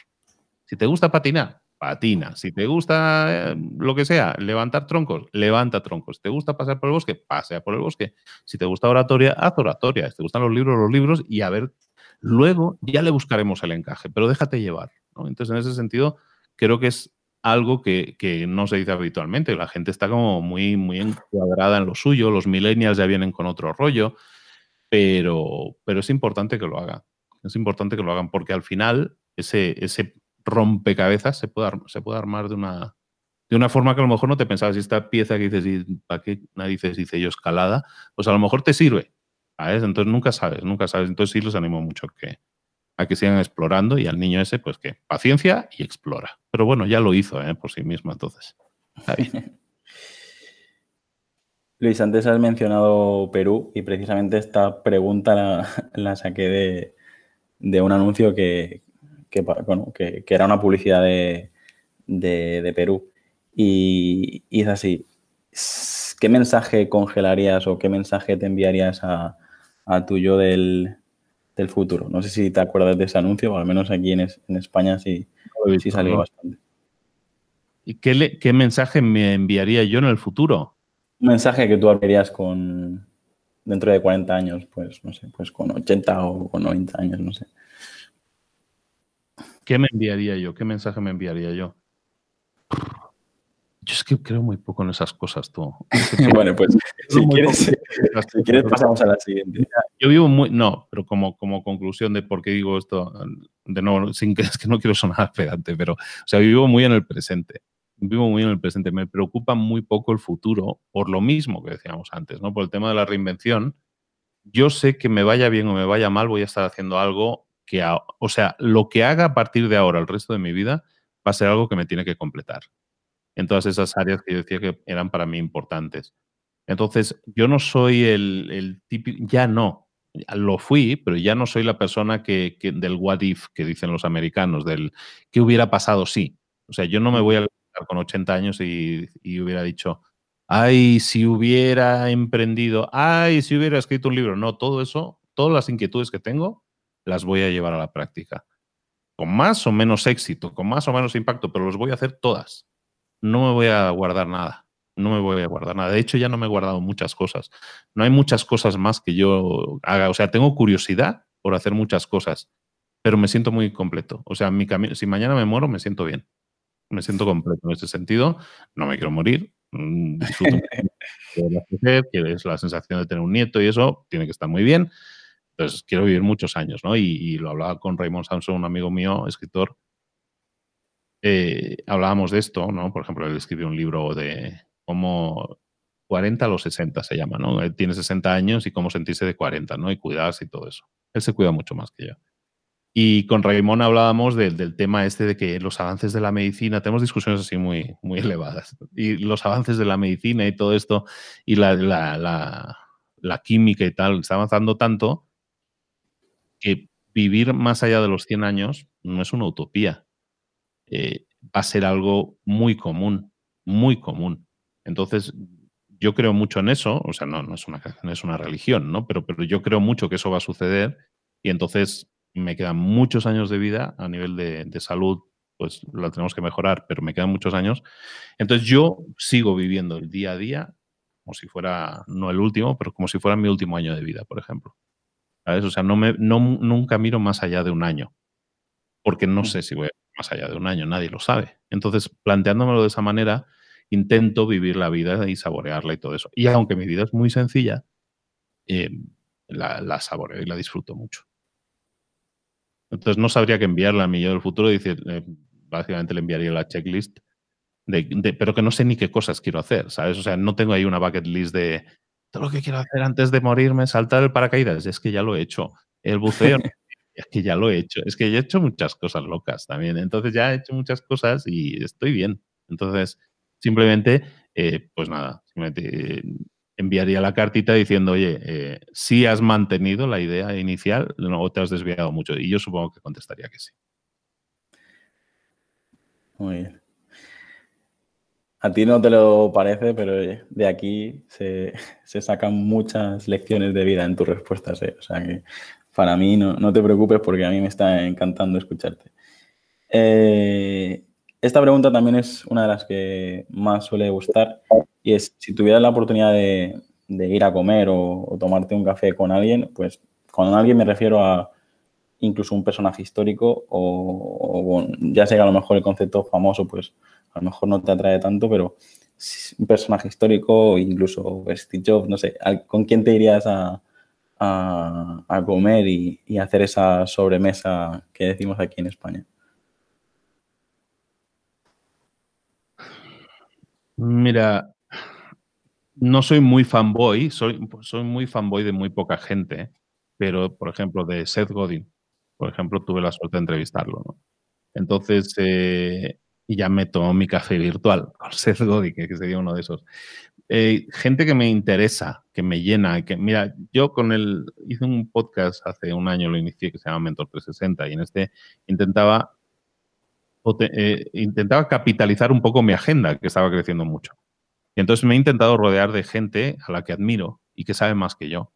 Si te gusta patinar, patina. Si te gusta eh, lo que sea, levantar troncos, levanta troncos. Si te gusta pasar por el bosque, pasea por el bosque. Si te gusta oratoria, haz oratoria. Si te gustan los libros, los libros y a ver, luego ya le buscaremos el encaje, pero déjate llevar. Entonces, en ese sentido, creo que es algo que, no se dice habitualmente. La gente está como muy, muy encuadrada en lo suyo, los millennials ya vienen con otro rollo, pero, pero es importante que lo hagan. Es importante que lo hagan porque al final ese, ese rompecabezas se puede, se puede armar de una, de una forma que a lo mejor no te pensabas. Si esta pieza que dices, ¿para qué narices dice yo escalada? Pues a lo mejor te sirve. Entonces nunca sabes, nunca sabes. Entonces sí los animo mucho que, a que sigan explorando y al niño ese, pues que paciencia y explora. Pero bueno, ya lo hizo ¿eh? por sí mismo, entonces. Luis, antes has mencionado Perú y precisamente esta pregunta la, la saqué de, de, un anuncio que, que, bueno, que, era una publicidad de, de, Perú. Y, y, es así. ¿Qué mensaje congelarías o qué mensaje te enviarías a, a tu yo del, del, futuro? No sé si te acuerdas de ese anuncio, o al menos aquí en, en España sí, sí salió bastante. ¿Y qué, qué mensaje me enviaría yo en el futuro? Un mensaje que tú harías con, dentro de 40 años, pues no sé, pues con 80 o con 90 años, no sé. ¿Qué me enviaría yo? ¿Qué mensaje me enviaría yo? Yo es que creo muy poco en esas cosas, tú. bueno, pues si quieres, pasamos a la siguiente. Yo vivo muy, no, pero como, como conclusión de por qué digo esto, de nuevo, sin que es que no quiero sonar pedante, pero, o sea, vivo muy en el presente. Vivo muy en el presente. Me preocupa muy poco el futuro, por lo mismo que decíamos antes, ¿no? Por el tema de la reinvención. Yo sé que me vaya bien o me vaya mal, voy a estar haciendo algo que, o sea, lo que haga a partir de ahora, el resto de mi vida, va a ser algo que me tiene que completar en todas esas áreas que yo decía que eran para mí importantes. Entonces, yo no soy el, el típico, ya no, lo fui, pero ya no soy la persona que, del what if que dicen los americanos, del qué hubiera pasado si. O sea, yo no me voy a levantar con 80 años y, y, hubiera dicho, ay, si hubiera emprendido, ay, si hubiera escrito un libro. No, todo eso, todas las inquietudes que tengo, las voy a llevar a la práctica. Con más o menos éxito, con más o menos impacto, pero los voy a hacer todas no me voy a guardar nada. No me voy a guardar nada. De hecho, ya no me he guardado muchas cosas. No hay muchas cosas más que yo haga. O sea, tengo curiosidad por hacer muchas cosas, pero me siento muy completo. O sea, mi camino, si mañana me muero, me siento bien. Me siento completo en ese sentido. No me quiero morir. Mm, disfruto que es la sensación de tener un nieto y eso tiene que estar muy bien. Entonces, quiero vivir muchos años, ¿no? Y, lo hablaba con Raymond Samson, un amigo mío, escritor, eh, hablábamos de esto, ¿no? Por ejemplo, él escribió un libro de cómo 40 a los 60 se llama, ¿no? Él tiene 60 años y cómo sentirse de 40, ¿no? Y cuidarse y todo eso. Él se cuida mucho más que yo. Y con Raymond hablábamos del tema este de que los avances de la medicina, tenemos discusiones así muy, muy elevadas, y los avances de la medicina y todo esto, y la, la química y tal, está avanzando tanto que vivir más allá de los 100 años no es una utopía. Eh, va a ser algo muy común, muy común. Entonces, yo creo mucho en eso, o sea, no, no es, una, es una religión, ¿no? Pero, pero yo creo mucho que eso va a suceder y entonces me quedan muchos años de vida a nivel de, de salud, pues la tenemos que mejorar, pero me quedan muchos años. Entonces yo sigo viviendo el día a día como si fuera, no el último, pero como si fuera mi último año de vida, por ejemplo. ¿Sabes? O sea, no me, no, nunca miro más allá de un año, porque no sé si voy más allá de un año, nadie lo sabe. Entonces, planteándomelo de esa manera, intento vivir la vida y saborearla y todo eso. Y aunque mi vida es muy sencilla, eh, la, saboreo y la disfruto mucho. Entonces, no sabría que enviarla a mi yo del futuro. Dice, eh, básicamente le enviaría la checklist, de, pero que no sé ni qué cosas quiero hacer, ¿sabes? O sea, no tengo ahí una bucket list de todo lo que quiero hacer antes de morirme, saltar el paracaídas. Es que ya lo he hecho. El buceo, es que ya lo he hecho, es que ya he hecho muchas cosas locas también, entonces ya he hecho muchas cosas y estoy bien. Entonces, simplemente, eh, pues nada, simplemente eh, enviaría la cartita diciendo, oye, eh, si has mantenido la idea inicial o te has desviado mucho. Y yo supongo que contestaría que sí. Muy bien. A ti no te lo parece, pero de aquí se, se sacan muchas lecciones de vida en tus respuestas. O sea que para mí no, te preocupes porque a mí me está encantando escucharte. Eh, esta pregunta también es una de las que más suele gustar y es, si tuvieras la oportunidad de, ir a comer o, tomarte un café con alguien, pues con alguien me refiero a incluso un personaje histórico o, ya sé que a lo mejor el concepto famoso pues a lo mejor no te atrae tanto, pero un personaje histórico, incluso Steve Jobs, no sé, ¿con quién te irías a, a, comer y, hacer esa sobremesa que decimos aquí en España? Mira, no soy muy fanboy, soy, soy muy fanboy de muy poca gente, pero por ejemplo de Seth Godin, por ejemplo, tuve la suerte de entrevistarlo. Entonces, eh, y ya me tomó mi café virtual con Seth Godin, que sería uno de esos. Eh, gente que me interesa, que me llena, que mira, yo con él hice un podcast hace un año, lo inicié, que se llama Mentor 360, y en este intentaba, eh, intentaba capitalizar un poco mi agenda, que estaba creciendo mucho. Y entonces me he intentado rodear de gente a la que admiro y que sabe más que yo.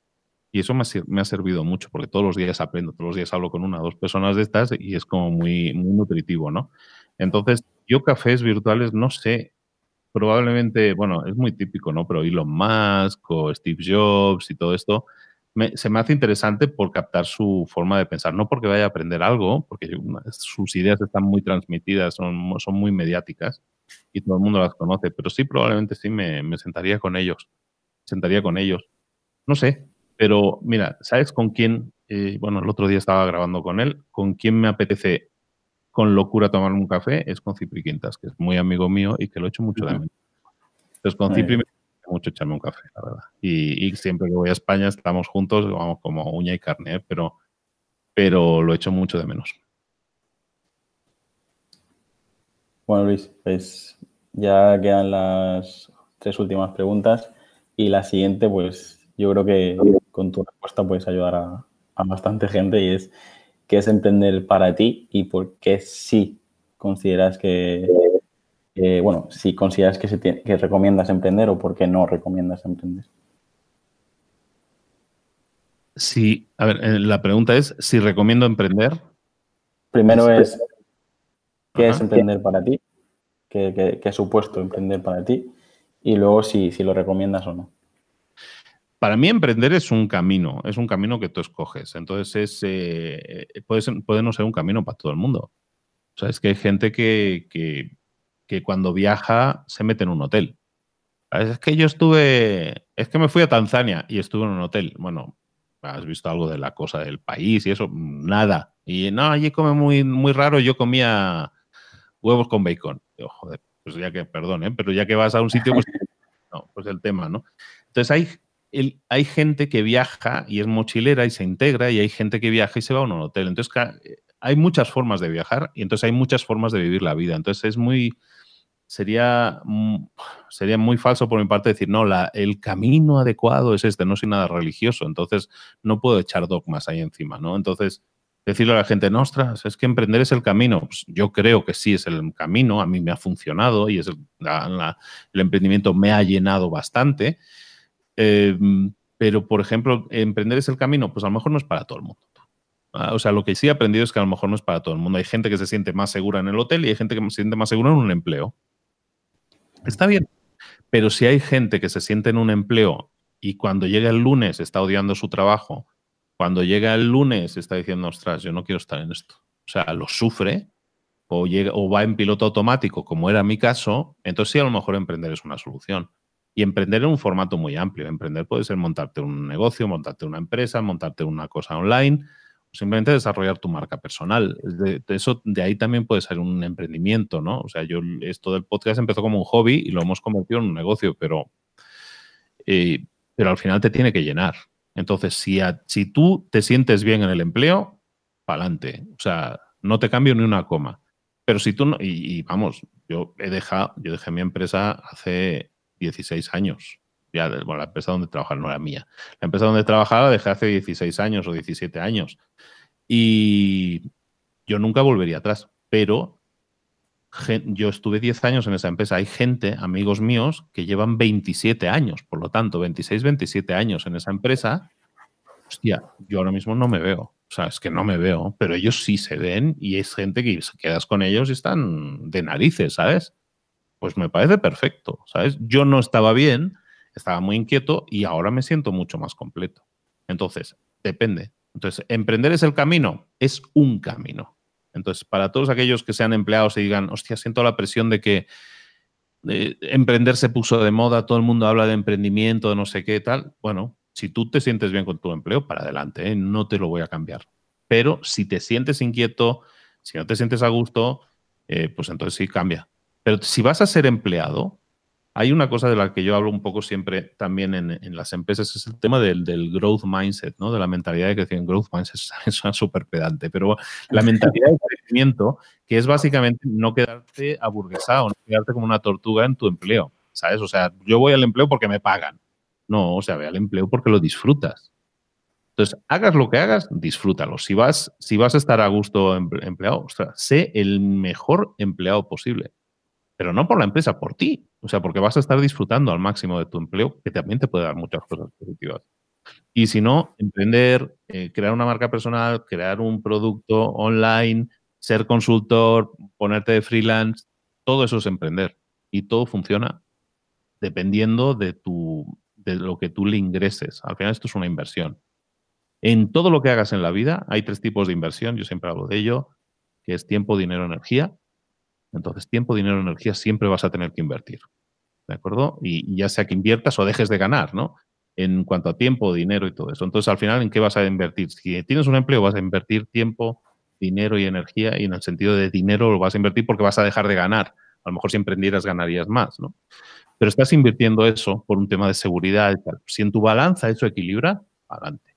Y eso me ha, me ha, servido mucho, porque todos los días aprendo, todos los días hablo con una o dos personas de estas y es como muy, muy nutritivo, ¿no? Entonces, yo cafés virtuales no sé, probablemente, bueno, es muy típico, ¿no? Pero Elon Musk o Steve Jobs y todo esto, se me hace interesante por captar su forma de pensar, no porque vaya a aprender algo, porque sus ideas están muy transmitidas, son, son muy mediáticas y todo el mundo las conoce, pero sí, probablemente sí me, me sentaría con ellos, sentaría con ellos. No sé, pero mira, ¿sabes con quién? Eh, bueno, el otro día estaba grabando con él, con quién me apetece con locura tomar un café, es con Cipri Quintas, que es muy amigo mío y que lo he hecho mucho de menos. Entonces, con Cipri me mucho echarme un café, la verdad. Y, siempre que voy a España estamos juntos, vamos como uña y carne, ¿eh? pero, pero lo echo mucho de menos. Bueno, Luis, pues ya quedan las tres últimas preguntas y la siguiente, pues yo creo que con tu respuesta puedes ayudar a, a bastante gente y es qué es emprender para ti y por qué sí consideras que bueno, si consideras que, se que recomiendas emprender o por qué no recomiendas emprender. Sí, a ver, eh, la pregunta es si recomiendo emprender. Primero es, ¿qué es emprender para ti? ¿Qué, qué, supuesto emprender para ti? Y luego si, si lo recomiendas o no. Para mí emprender es un camino, es un camino que tú escoges. Entonces es, eh, puede, puede, no ser un camino para todo el mundo. O sea, es que hay gente que, que que cuando viaja se mete en un hotel. Es que yo estuve, es que me fui a Tanzania y estuve en un hotel. Bueno, has visto algo de la cosa del país y eso, nada. Y no, allí come muy, muy raro, yo comía huevos con bacon. joder, pues ya que, perdón, ¿eh? pero ya que vas a un sitio, pues, no, pues el tema, ¿no? Entonces hay, hay gente que viaja y es mochilera y se integra y hay gente que viaja y se va a un hotel. Entonces hay muchas formas de viajar y entonces hay muchas formas de vivir la vida. Entonces es muy, sería, sería muy falso por mi parte decir, no, la, el camino adecuado es este, no soy nada religioso, entonces no puedo echar dogmas ahí encima, ¿no? Entonces, decirle a la gente, no, es que emprender es el camino. Pues yo creo que sí es el camino, a mí me ha funcionado y es el, el emprendimiento me ha llenado bastante. Em, pero, por ejemplo, emprender es el camino, pues a lo mejor no es para todo el mundo. Ah, o sea, lo que sí he aprendido es que a lo mejor no es para todo el mundo. Hay gente que se siente más segura en el hotel y hay gente que se siente más segura en un empleo. Está bien. Pero si hay gente que se siente en un empleo y cuando llega el lunes está odiando su trabajo, cuando llega el lunes está diciendo, ostras, yo no quiero estar en esto. O sea, lo sufre o, llega, o va en piloto automático, como era mi caso, entonces sí a lo mejor emprender es una solución. Y emprender en un formato muy amplio. Emprender puede ser montarte un negocio, montarte una empresa, montarte una cosa online, simplemente desarrollar tu marca personal. De, eso, de ahí también puede ser un emprendimiento, ¿no? O sea, yo esto del podcast empezó como un hobby y lo hemos convertido en un negocio, pero, eh, pero al final te tiene que llenar. Entonces, si, si tú te sientes bien en el empleo, para adelante. O sea, no te cambio ni una coma. Pero si tú no, y, y, vamos, yo he dejado, yo dejé mi empresa hace 16 años bueno, la empresa donde trabajaba no era mía. La empresa donde trabajaba la dejé hace 16 años o 17 años. Y yo nunca volvería atrás. Pero yo estuve 10 años en esa empresa. Hay gente, amigos míos, que llevan 27 años, por lo tanto, 26, 27 años en esa empresa. Hostia, yo ahora mismo no me veo. O sea, es que no me veo, pero ellos sí se ven y es gente que quedas con ellos y están de narices, ¿sabes? Pues me parece perfecto, ¿sabes? Yo no estaba bien, estaba muy inquieto y ahora me siento mucho más completo. Entonces, depende. Entonces, ¿emprender es el camino? Es un camino. Entonces, para todos aquellos que sean empleados y digan, hostia, siento la presión de que emprender se puso de moda, todo el mundo habla de emprendimiento, de no sé qué tal. Bueno, si tú te sientes bien con tu empleo, para adelante, ¿eh? no te lo voy a cambiar. Pero si te sientes inquieto, si no te sientes a gusto, eh, pues entonces sí cambia. Pero si vas a ser empleado, hay una cosa de la que yo hablo un poco siempre también en, las empresas, es el tema del, growth mindset, ¿no? De la mentalidad de crecimiento. Growth mindset suena súper pedante, pero la mentalidad de crecimiento, que es básicamente no quedarte aburguesado, no quedarte como una tortuga en tu empleo, ¿sabes? O sea, yo voy al empleo porque me pagan. No, o sea, voy al empleo porque lo disfrutas. Entonces, hagas lo que hagas, disfrútalo. Si vas, si vas a estar a gusto empleado, ostras, sé el mejor empleado posible pero no por la empresa, por ti. O sea, porque vas a estar disfrutando al máximo de tu empleo, que también te puede dar muchas cosas positivas. Y si no, emprender, eh, crear una marca personal, crear un producto online, ser consultor, ponerte de freelance, todo eso es emprender. Y todo funciona dependiendo de, tu, de lo que tú le ingreses. Al final esto es una inversión. En todo lo que hagas en la vida hay tres tipos de inversión, yo siempre hablo de ello, que es tiempo, dinero, energía. Entonces, tiempo, dinero, energía siempre vas a tener que invertir. ¿De acuerdo? Y, ya sea que inviertas o dejes de ganar, ¿no? En cuanto a tiempo, dinero y todo eso. Entonces, al final, ¿en qué vas a invertir? Si tienes un empleo, vas a invertir tiempo, dinero y energía, y en el sentido de dinero lo vas a invertir porque vas a dejar de ganar. A lo mejor si emprendieras ganarías más, ¿no? Pero estás invirtiendo eso por un tema de seguridad y tal. Si en tu balanza eso equilibra, adelante.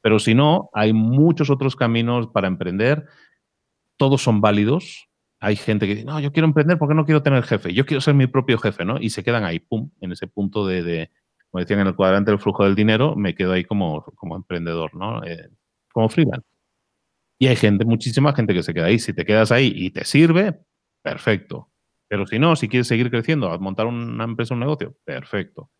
Pero si no, hay muchos otros caminos para emprender. Todos son válidos. Hay gente que dice, no, yo quiero emprender porque no quiero tener jefe. Yo quiero ser mi propio jefe, ¿no? Y se quedan ahí, pum, en ese punto de, como decían en el cuadrante del flujo del dinero, me quedo ahí como, como emprendedor, ¿no? Eh, como freelance. Y hay gente, muchísima gente que se queda ahí. Si te quedas ahí y te sirve, perfecto. Pero si no, si quieres seguir creciendo, montar una empresa, un negocio, perfecto.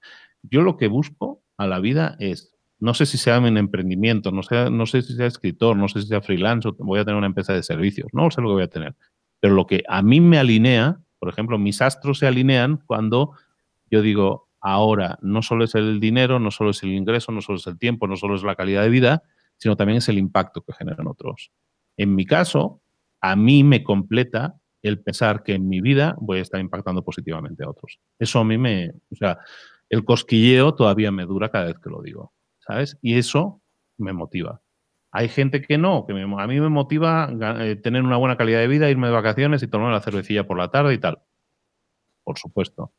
Yo lo que busco a la vida es no sé si sea en emprendimiento, no sé, no sé si sea escritor, no sé si sea freelance o voy a tener una empresa de servicios, no sé lo que voy a tener. Pero lo que a mí me alinea, por ejemplo, mis astros se alinean cuando yo digo, ahora no solo es el dinero, no solo es el ingreso, no solo es el tiempo, no solo es la calidad de vida, sino también es el impacto que generan otros. En mi caso, a mí me completa el pensar que en mi vida voy a estar impactando positivamente a otros. Eso a mí me, o sea, el cosquilleo todavía me dura cada vez que lo digo. ¿sabes? Y eso me motiva. Hay gente que no, que a mí me motiva eh, tener una buena calidad de vida, irme de vacaciones y tomar la cervecilla por la tarde y tal. Por supuesto.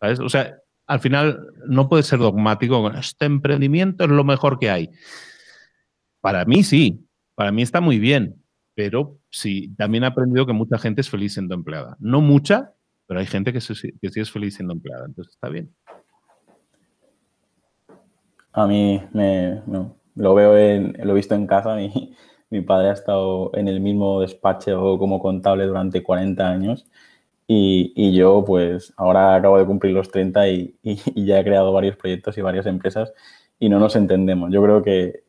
O sea, al final no puede ser dogmático con este emprendimiento es lo mejor que hay. Para mí sí, para mí está muy bien, pero sí, también he aprendido que mucha gente es feliz siendo empleada. No mucha, pero hay gente que, que sí es feliz siendo empleada, entonces está bien. A mí me, lo veo en, lo he visto en casa. Mi, mi padre ha estado en el mismo despacho como contable durante 40 años y, y yo pues ahora acabo de cumplir los 30 y, y, ya he creado varios proyectos y varias empresas y no nos entendemos. Yo creo que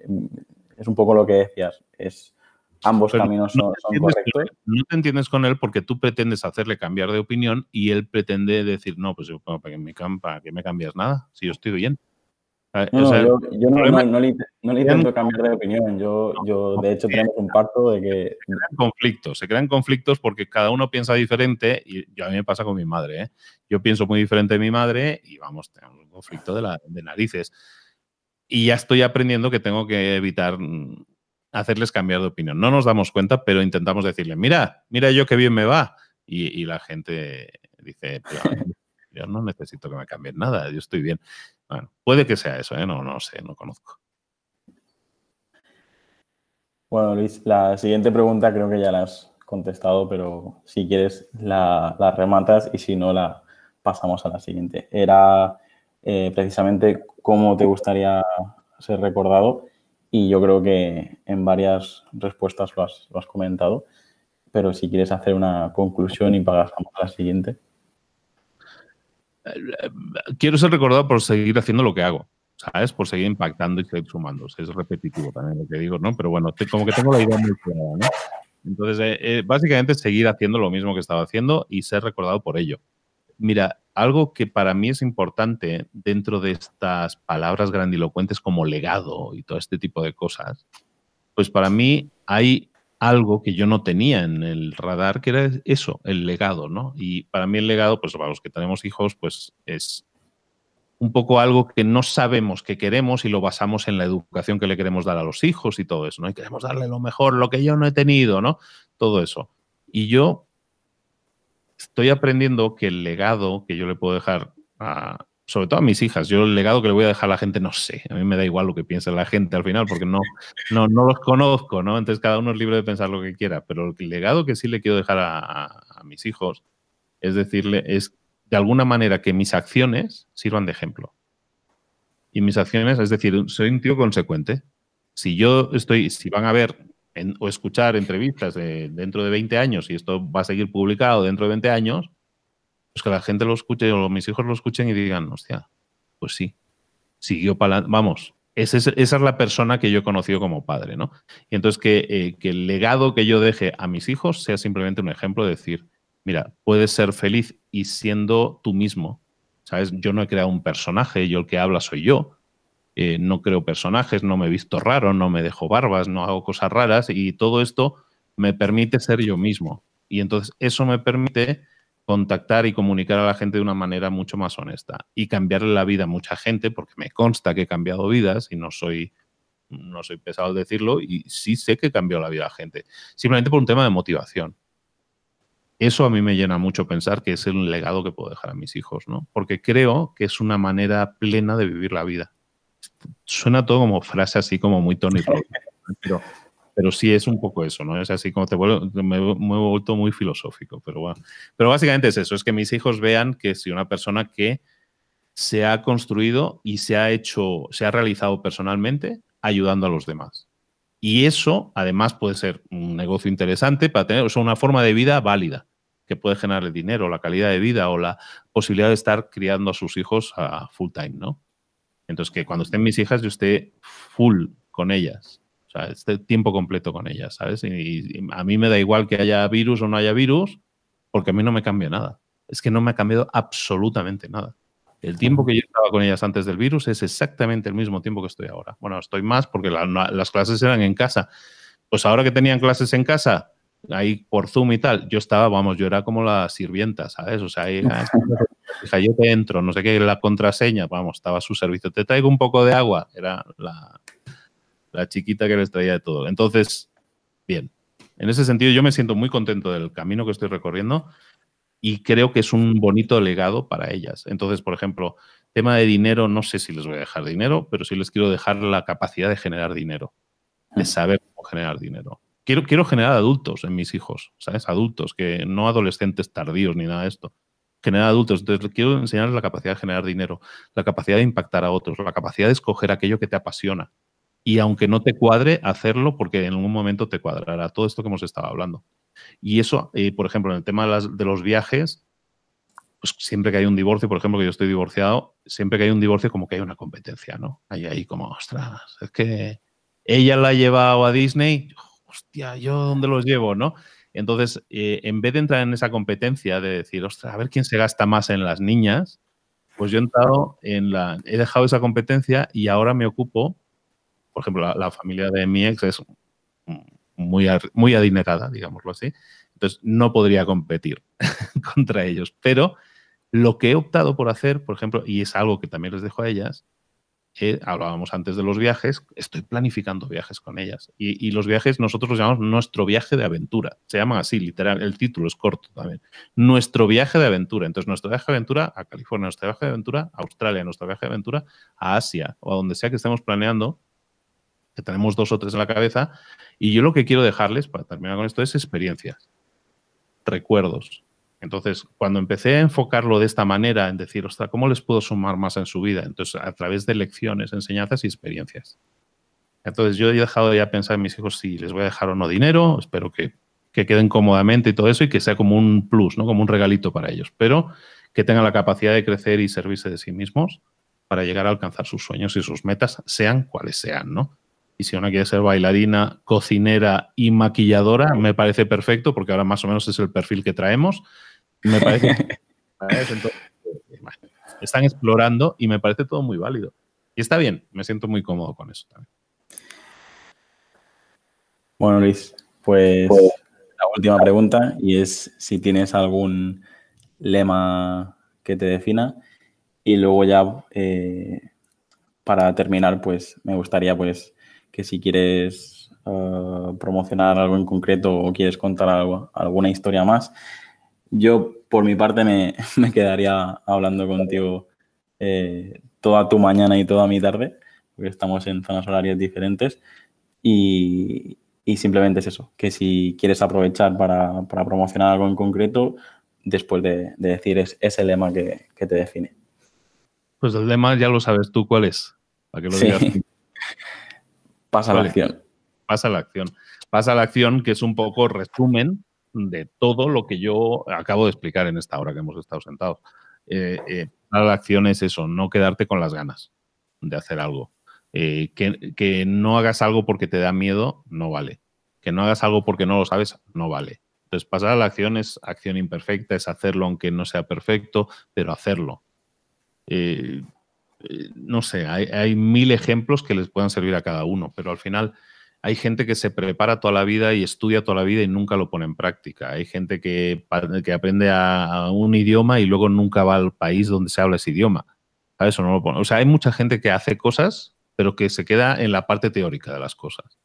es un poco lo que decías, es ambos caminos son, correctos. no te entiendes con él porque tú pretendes hacerle cambiar de opinión y él pretende decir, no, pues ¿para que me, para que me cambias nada? Si yo estoy bien. Ah, no, yo, no, le, intento cambiar de opinión. Yo, yo de hecho, tenemos un pacto de que. Se crean conflictos, se crean conflictos porque cada uno piensa diferente y a mí me pasa con mi madre. ¿eh? Yo pienso muy diferente de mi madre y vamos, tenemos un conflicto de, la, de narices. Y ya estoy aprendiendo que tengo que evitar mm, hacerles cambiar de opinión. No nos damos cuenta, pero intentamos decirle, mira, mira yo qué bien me va. Y, y la gente dice, yo no necesito que me cambien nada, yo estoy bien. Puede que sea eso, ¿eh? no, no sé, no conozco. Bueno, Luis, la siguiente pregunta creo que ya la has contestado, pero si quieres la, rematas y si no la pasamos a la siguiente. Era eh, precisamente cómo te gustaría ser recordado y yo creo que en varias respuestas lo has, lo has comentado, pero si quieres hacer una conclusión y pasamos a la siguiente quiero ser recordado por seguir haciendo lo que hago, ¿sabes? Por seguir impactando y seguir sumando. Es repetitivo también lo que digo, ¿no? Pero bueno, como que tengo la idea muy clara, ¿no? Entonces, eh, eh, básicamente seguir haciendo lo mismo que estaba haciendo y ser recordado por ello. Mira, algo que para mí es importante dentro de estas palabras grandilocuentes como legado y todo este tipo de cosas, pues para mí hay algo que yo no tenía en el radar, que era eso, el legado, ¿no? Y para mí el legado, pues para los que tenemos hijos, pues es un poco algo que no sabemos que queremos y lo basamos en la educación que le queremos dar a los hijos y todo eso, ¿no? Y queremos darle lo mejor, lo que yo no he tenido, ¿no? Todo eso. Y yo estoy aprendiendo que el legado que yo le puedo dejar a, sobre todo a mis hijas. Yo el legado que le voy a dejar a la gente, no sé. A mí me da igual lo que piense la gente al final, porque no, no, no los conozco, ¿no? Entonces cada uno es libre de pensar lo que quiera. Pero el legado que sí le quiero dejar a, mis hijos es decirle, es de alguna manera que mis acciones sirvan de ejemplo. Y mis acciones, es decir, soy un tío consecuente. Si yo estoy, si van a ver o escuchar entrevistas dentro de 20 años y esto va a seguir publicado dentro de 20 años, pues que la gente lo escuche o mis hijos lo escuchen y digan, hostia, pues sí, siguió para Vamos, esa es, esa es, la persona que yo he conocido como padre, ¿no? Y entonces que, eh, que, el legado que yo deje a mis hijos sea simplemente un ejemplo de decir, mira, puedes ser feliz y siendo tú mismo, ¿Sabes? Yo no he creado un personaje, yo el que habla soy yo. Eh, no creo personajes, no me he visto raro, no me dejo barbas, no hago cosas raras y todo esto me permite ser yo mismo. Y entonces eso me permite contactar y comunicar a la gente de una manera mucho más honesta y cambiarle la vida a mucha gente, porque me consta que he cambiado vidas y no soy, no soy pesado al decirlo, y sí sé que he cambiado la vida a la gente, simplemente por un tema de motivación. Eso a mí me llena mucho pensar que es el legado que puedo dejar a mis hijos, ¿no? Porque creo que es una manera plena de vivir la vida. Suena todo como frase así como muy Tony pero pero sí es un poco eso, ¿no? Es así como te vuelvo, me, he vuelto muy filosófico, pero bueno. Pero básicamente es eso, es que mis hijos vean que si una persona que se ha construido y se ha hecho, se ha realizado personalmente ayudando a los demás. Y eso, además, puede ser un negocio interesante para tener, o una forma de vida válida, que puede generarle dinero, la calidad de vida o la posibilidad de estar criando a sus hijos a full time, ¿no? Entonces, que cuando estén mis hijas, yo esté full con ellas o sea, este tiempo completo con ellas, ¿sabes? Y, a mí me da igual que haya virus o no haya virus, porque a mí no me cambia nada. Es que no me ha cambiado absolutamente nada. El tiempo que yo estaba con ellas antes del virus es exactamente el mismo tiempo que estoy ahora. Bueno, estoy más porque las clases eran en casa. Pues ahora que tenían clases en casa, ahí por Zoom y tal, yo estaba, vamos, yo era como la sirvienta, ¿sabes? O sea, ahí, yo te entro, no sé qué, la contraseña, vamos, estaba a su servicio. Te traigo un poco de agua, era la, la chiquita que les traía de todo. Entonces, bien, en ese sentido yo me siento muy contento del camino que estoy recorriendo y creo que es un bonito legado para ellas. Entonces, por ejemplo, tema de dinero, no sé si les voy a dejar dinero, pero sí les quiero dejar la capacidad de generar dinero, de saber cómo generar dinero. Quiero, quiero generar adultos en mis hijos, ¿sabes? Adultos, que no adolescentes tardíos ni nada de esto. Generar adultos. Entonces, quiero enseñarles la capacidad de generar dinero, la capacidad de impactar a otros, la capacidad de escoger aquello que te apasiona y aunque no te cuadre, hacerlo porque en algún momento te cuadrará todo esto que hemos estado hablando. Y eso, eh, por ejemplo, en el tema de, los viajes, pues siempre que hay un divorcio, por ejemplo, que yo estoy divorciado, siempre que hay un divorcio como que hay una competencia, ¿no? Hay ahí como, ostras, es que ella la ha llevado a Disney, hostia, ¿yo dónde los llevo, no? Entonces, eh, en vez de entrar en esa competencia de decir, ostras, a ver quién se gasta más en las niñas, pues yo he entrado en la, he dejado esa competencia y ahora me ocupo por ejemplo, la, familia de mi ex es muy, muy adinerada, digámoslo así. Entonces, no podría competir contra ellos. Pero lo que he optado por hacer, por ejemplo, y es algo que también les dejo a ellas, eh, hablábamos antes de los viajes, estoy planificando viajes con ellas. Y, y, los viajes nosotros los llamamos nuestro viaje de aventura. Se llaman así, literal, el título es corto también. Nuestro viaje de aventura. Entonces, nuestro viaje de aventura a California, nuestro viaje de aventura a Australia, nuestro viaje de aventura a Asia o a donde sea que estemos planeando, tenemos dos o tres en la cabeza. Y yo lo que quiero dejarles, para terminar con esto, es experiencias, recuerdos. Entonces, cuando empecé a enfocarlo de esta manera, en decir, ostras, ¿cómo les puedo sumar más en su vida? Entonces, a través de lecciones, enseñanzas y experiencias. Entonces, yo he dejado ya pensar en mis hijos si les voy a dejar o no dinero, espero que, que queden cómodamente y todo eso y que sea como un plus, ¿no? como un regalito para ellos, pero que tengan la capacidad de crecer y servirse de sí mismos para llegar a alcanzar sus sueños y sus metas, sean cuales sean, ¿no? Y si una quiere ser bailarina, cocinera y maquilladora, me parece perfecto, porque ahora más o menos es el perfil que traemos. Me parece. están explorando y me parece todo muy válido. Y está bien, me siento muy cómodo con eso también. Bueno, Luis, pues la última pregunta y es si tienes algún lema que te defina y luego ya eh, para terminar, pues me gustaría pues que si quieres eh, promocionar algo en concreto o quieres contar algo, alguna historia más, yo por mi parte me, quedaría hablando contigo eh, toda tu mañana y toda mi tarde, porque estamos en zonas horarias diferentes y, simplemente es eso, que si quieres aprovechar para, promocionar algo en concreto, después de, decir es, ese lema que, te define. Pues el lema ya lo sabes tú cuál es, para que lo digas. Pasa la acción. Pasa la acción. Pasa la acción, que es un poco resumen de todo lo que yo acabo de explicar en esta hora que hemos estado sentados. Eh, eh, la acción es eso, no quedarte con las ganas de hacer algo. Eh, que, que, no hagas algo porque te da miedo, no vale. Que no hagas algo porque no lo sabes, no vale. Entonces, pasar a la acción es acción imperfecta, es hacerlo aunque no sea perfecto, pero hacerlo. eh, eh, no sé, hay, mil ejemplos que les puedan servir a cada uno, pero al final hay gente que se prepara toda la vida y estudia toda la vida y nunca lo pone en práctica. Hay gente que, que aprende a, un idioma y luego nunca va al país donde se habla ese idioma. Eso no lo pone. O sea, hay mucha gente que hace cosas, pero que se queda en la parte teórica de las cosas.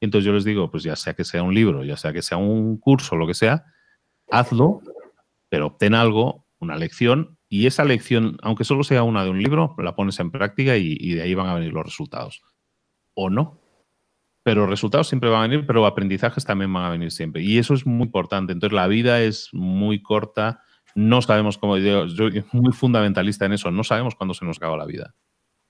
entonces yo les digo, pues ya sea que sea un libro, ya sea que sea un curso, lo que sea, hazlo, pero obtén algo, una lección, y esa lección, aunque solo sea una de un libro, la pones en práctica y, de ahí van a venir los resultados. O no. Pero resultados siempre van a venir, pero aprendizajes también van a venir siempre. Y eso es muy importante. Entonces la vida es muy corta. No sabemos cómo, yo, soy muy fundamentalista en eso, no sabemos cuándo se nos acaba la vida.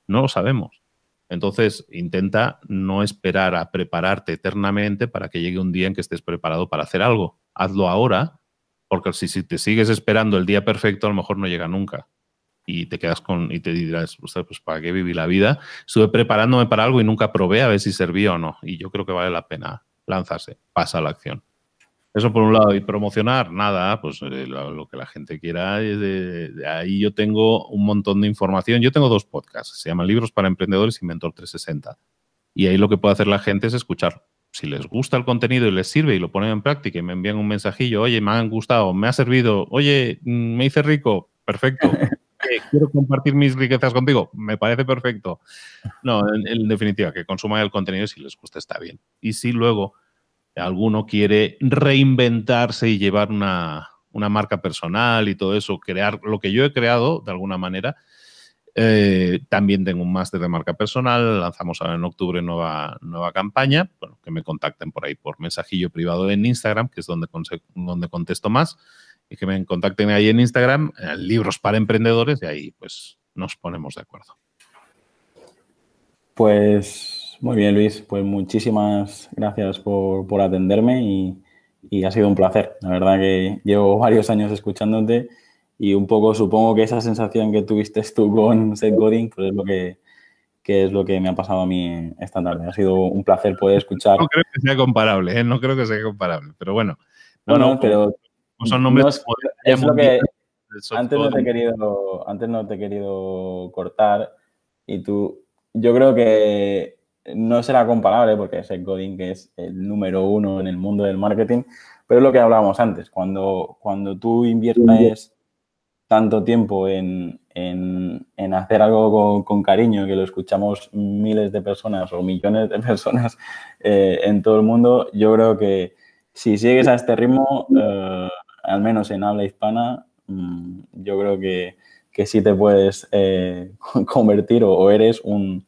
No lo sabemos. Entonces, intenta no esperar a prepararte eternamente para que llegue un día en que estés preparado para hacer algo. Hazlo ahora porque si, te sigues esperando el día perfecto, a lo mejor no llega nunca. Y te quedas con, y te dirás, pues ¿para qué viví la vida? Estuve preparándome para algo y nunca probé a ver si servía o no. Y yo creo que vale la pena lanzarse, pasa a la acción. Eso por un lado. Y promocionar, nada, pues eh, lo, que la gente quiera. De, ahí yo tengo un montón de información. Yo tengo dos podcasts, se llaman Libros para Emprendedores y Mentor 360. Y ahí lo que puede hacer la gente es escuchar si les gusta el contenido y les sirve y lo ponen en práctica y me envían un mensajillo, oye, me han gustado, me ha servido, oye, mm, me hice rico, perfecto. Quiero compartir mis riquezas contigo, me parece perfecto. No, en, definitiva, que consuman el contenido si les gusta está bien. Y si luego alguno quiere reinventarse y llevar una, una marca personal y todo eso, crear lo que yo he creado de alguna manera, eh, también tengo un máster de marca personal, lanzamos ahora en octubre nueva, nueva campaña, bueno, que me contacten por ahí por mensajillo privado en Instagram, que es donde, donde contesto más, y que me contacten ahí en Instagram, eh, libros para emprendedores, y ahí pues nos ponemos de acuerdo. Pues muy bien, Luis, pues muchísimas gracias por, por atenderme y, y ha sido un placer. La verdad que llevo varios años escuchándote y un poco supongo que esa sensación que tuviste tú con Seth Godin, pues es lo que, es lo que me ha pasado a mí esta tarde. Ha sido un placer poder escuchar. No creo que sea comparable, ¿eh? no creo que sea comparable, pero bueno. No, no, pero son nombres. es, lo que antes no te he querido, antes no te he querido cortar y tú, yo creo que no será comparable porque Seth Godin, que es el número uno en el mundo del marketing, pero es lo que hablábamos antes. Cuando, cuando tú inviertes tanto tiempo en, hacer algo con, cariño, que lo escuchamos miles de personas o millones de personas eh, en todo el mundo, yo creo que si sigues a este ritmo, eh, al menos en habla hispana, mm, yo creo que, que sí te puedes eh, convertir o, eres un,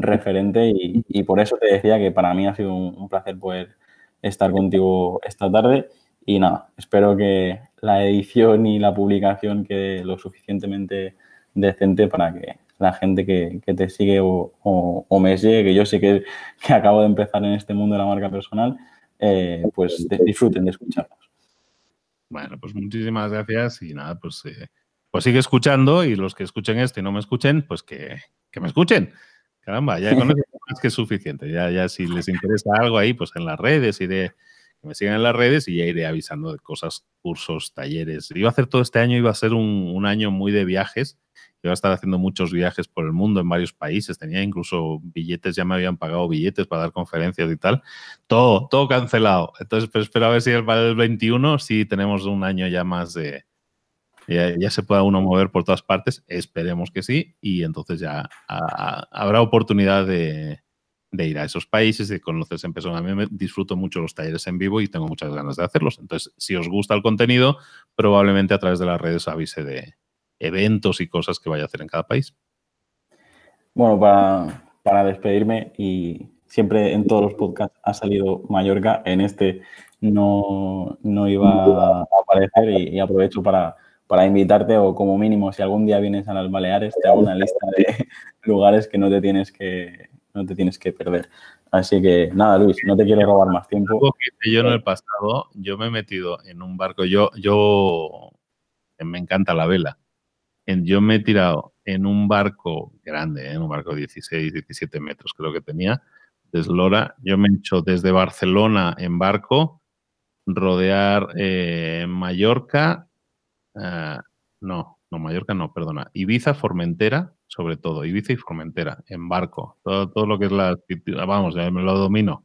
referente y, por eso te decía que para mí ha sido un placer poder estar contigo esta tarde. Y nada, espero que la edición y la publicación quede lo suficientemente decente para que la gente que, te sigue o, me sigue, que yo sé que, acabo de empezar en este mundo de la marca personal, eh, pues disfruten de escucharnos. Bueno, pues muchísimas gracias y nada, pues, eh, pues sigue escuchando y los que escuchen esto y no me escuchen, pues que, me escuchen. Caramba, ya con eso más que suficiente. Ya, ya si les interesa algo ahí, pues en las redes y de me sigan en las redes y ya iré avisando de cosas, cursos, talleres. Iba a hacer todo este año, iba a ser un, año muy de viajes. Iba a estar haciendo muchos viajes por el mundo en varios países. Tenía incluso billetes, ya me habían pagado billetes para dar conferencias y tal. Todo, todo cancelado. Entonces, pero espero a ver si para el 21 sí tenemos un año ya más de, ya, se pueda uno mover por todas partes, esperemos que sí, y entonces ya habrá oportunidad de, de ir a esos países, de conocerse en persona. A mí me disfruto mucho los talleres en vivo y tengo muchas ganas de hacerlos. Entonces, si os gusta el contenido, probablemente a través de las redes avise de eventos y cosas que vaya a hacer en cada país. Bueno, para, despedirme, y siempre en todos los podcasts ha salido Mallorca, en este no, iba a aparecer y, aprovecho para, para invitarte o como mínimo si algún día vienes a las Baleares te hago una lista de lugares que no te tienes que, no te tienes que perder. Así que nada, Luis, no te quiero robar más tiempo. Yo en el pasado, yo me he metido en un barco, yo, yo me encanta la vela. Yo me he tirado en un barco grande, en un barco de 16, 17 metros creo que tenía, desde Lora. Yo me he hecho desde Barcelona en barco, rodear eh, Mallorca, ah, no, no, Mallorca no, perdona, Ibiza, Formentera, sobre todo, Ibiza y Formentera, en barco, todo, todo lo que es la, vamos, ya me lo domino,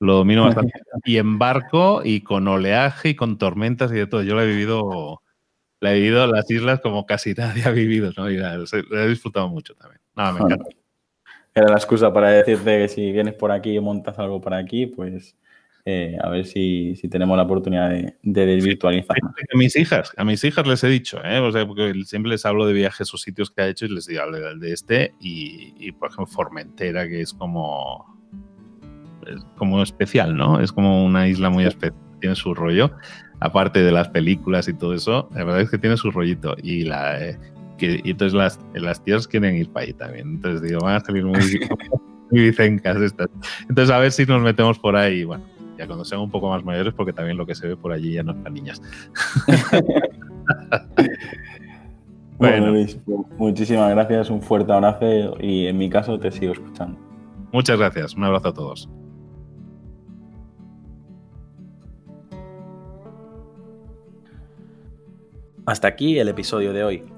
lo domino bastante. y en barco y con oleaje y con tormentas y de todo. Yo lo he vivido, la he vivido las islas como casi nadie ha vivido, ¿no? Y he disfrutado mucho también. Nada, me encanta. Era la excusa para decirte que si vienes por aquí y montas algo por aquí, pues eh, a ver si, tenemos la oportunidad de, de desvirtualizar. a mis hijas, a mis hijas les he dicho, ¿eh? o sea, porque siempre les hablo de viajes o sitios que ha hecho y les digo, de este y, por ejemplo, Formentera, que es como, como especial, ¿no? Es como una isla muy especial, tiene su rollo, aparte de las películas y todo eso, la verdad es que tiene su rollito y la... Eh, que, y entonces las, las tías quieren ir para ahí también. Entonces digo, van a salir muy, muy vicencas estas. Entonces a ver si nos metemos por ahí. Bueno, ya cuando sean un poco más mayores, porque también lo que se ve por allí ya no es para niñas. bueno, Luis, pues, muchísimas gracias, un fuerte abrazo y en mi caso te sigo escuchando. Muchas gracias, un abrazo a todos. Hasta aquí el episodio de hoy.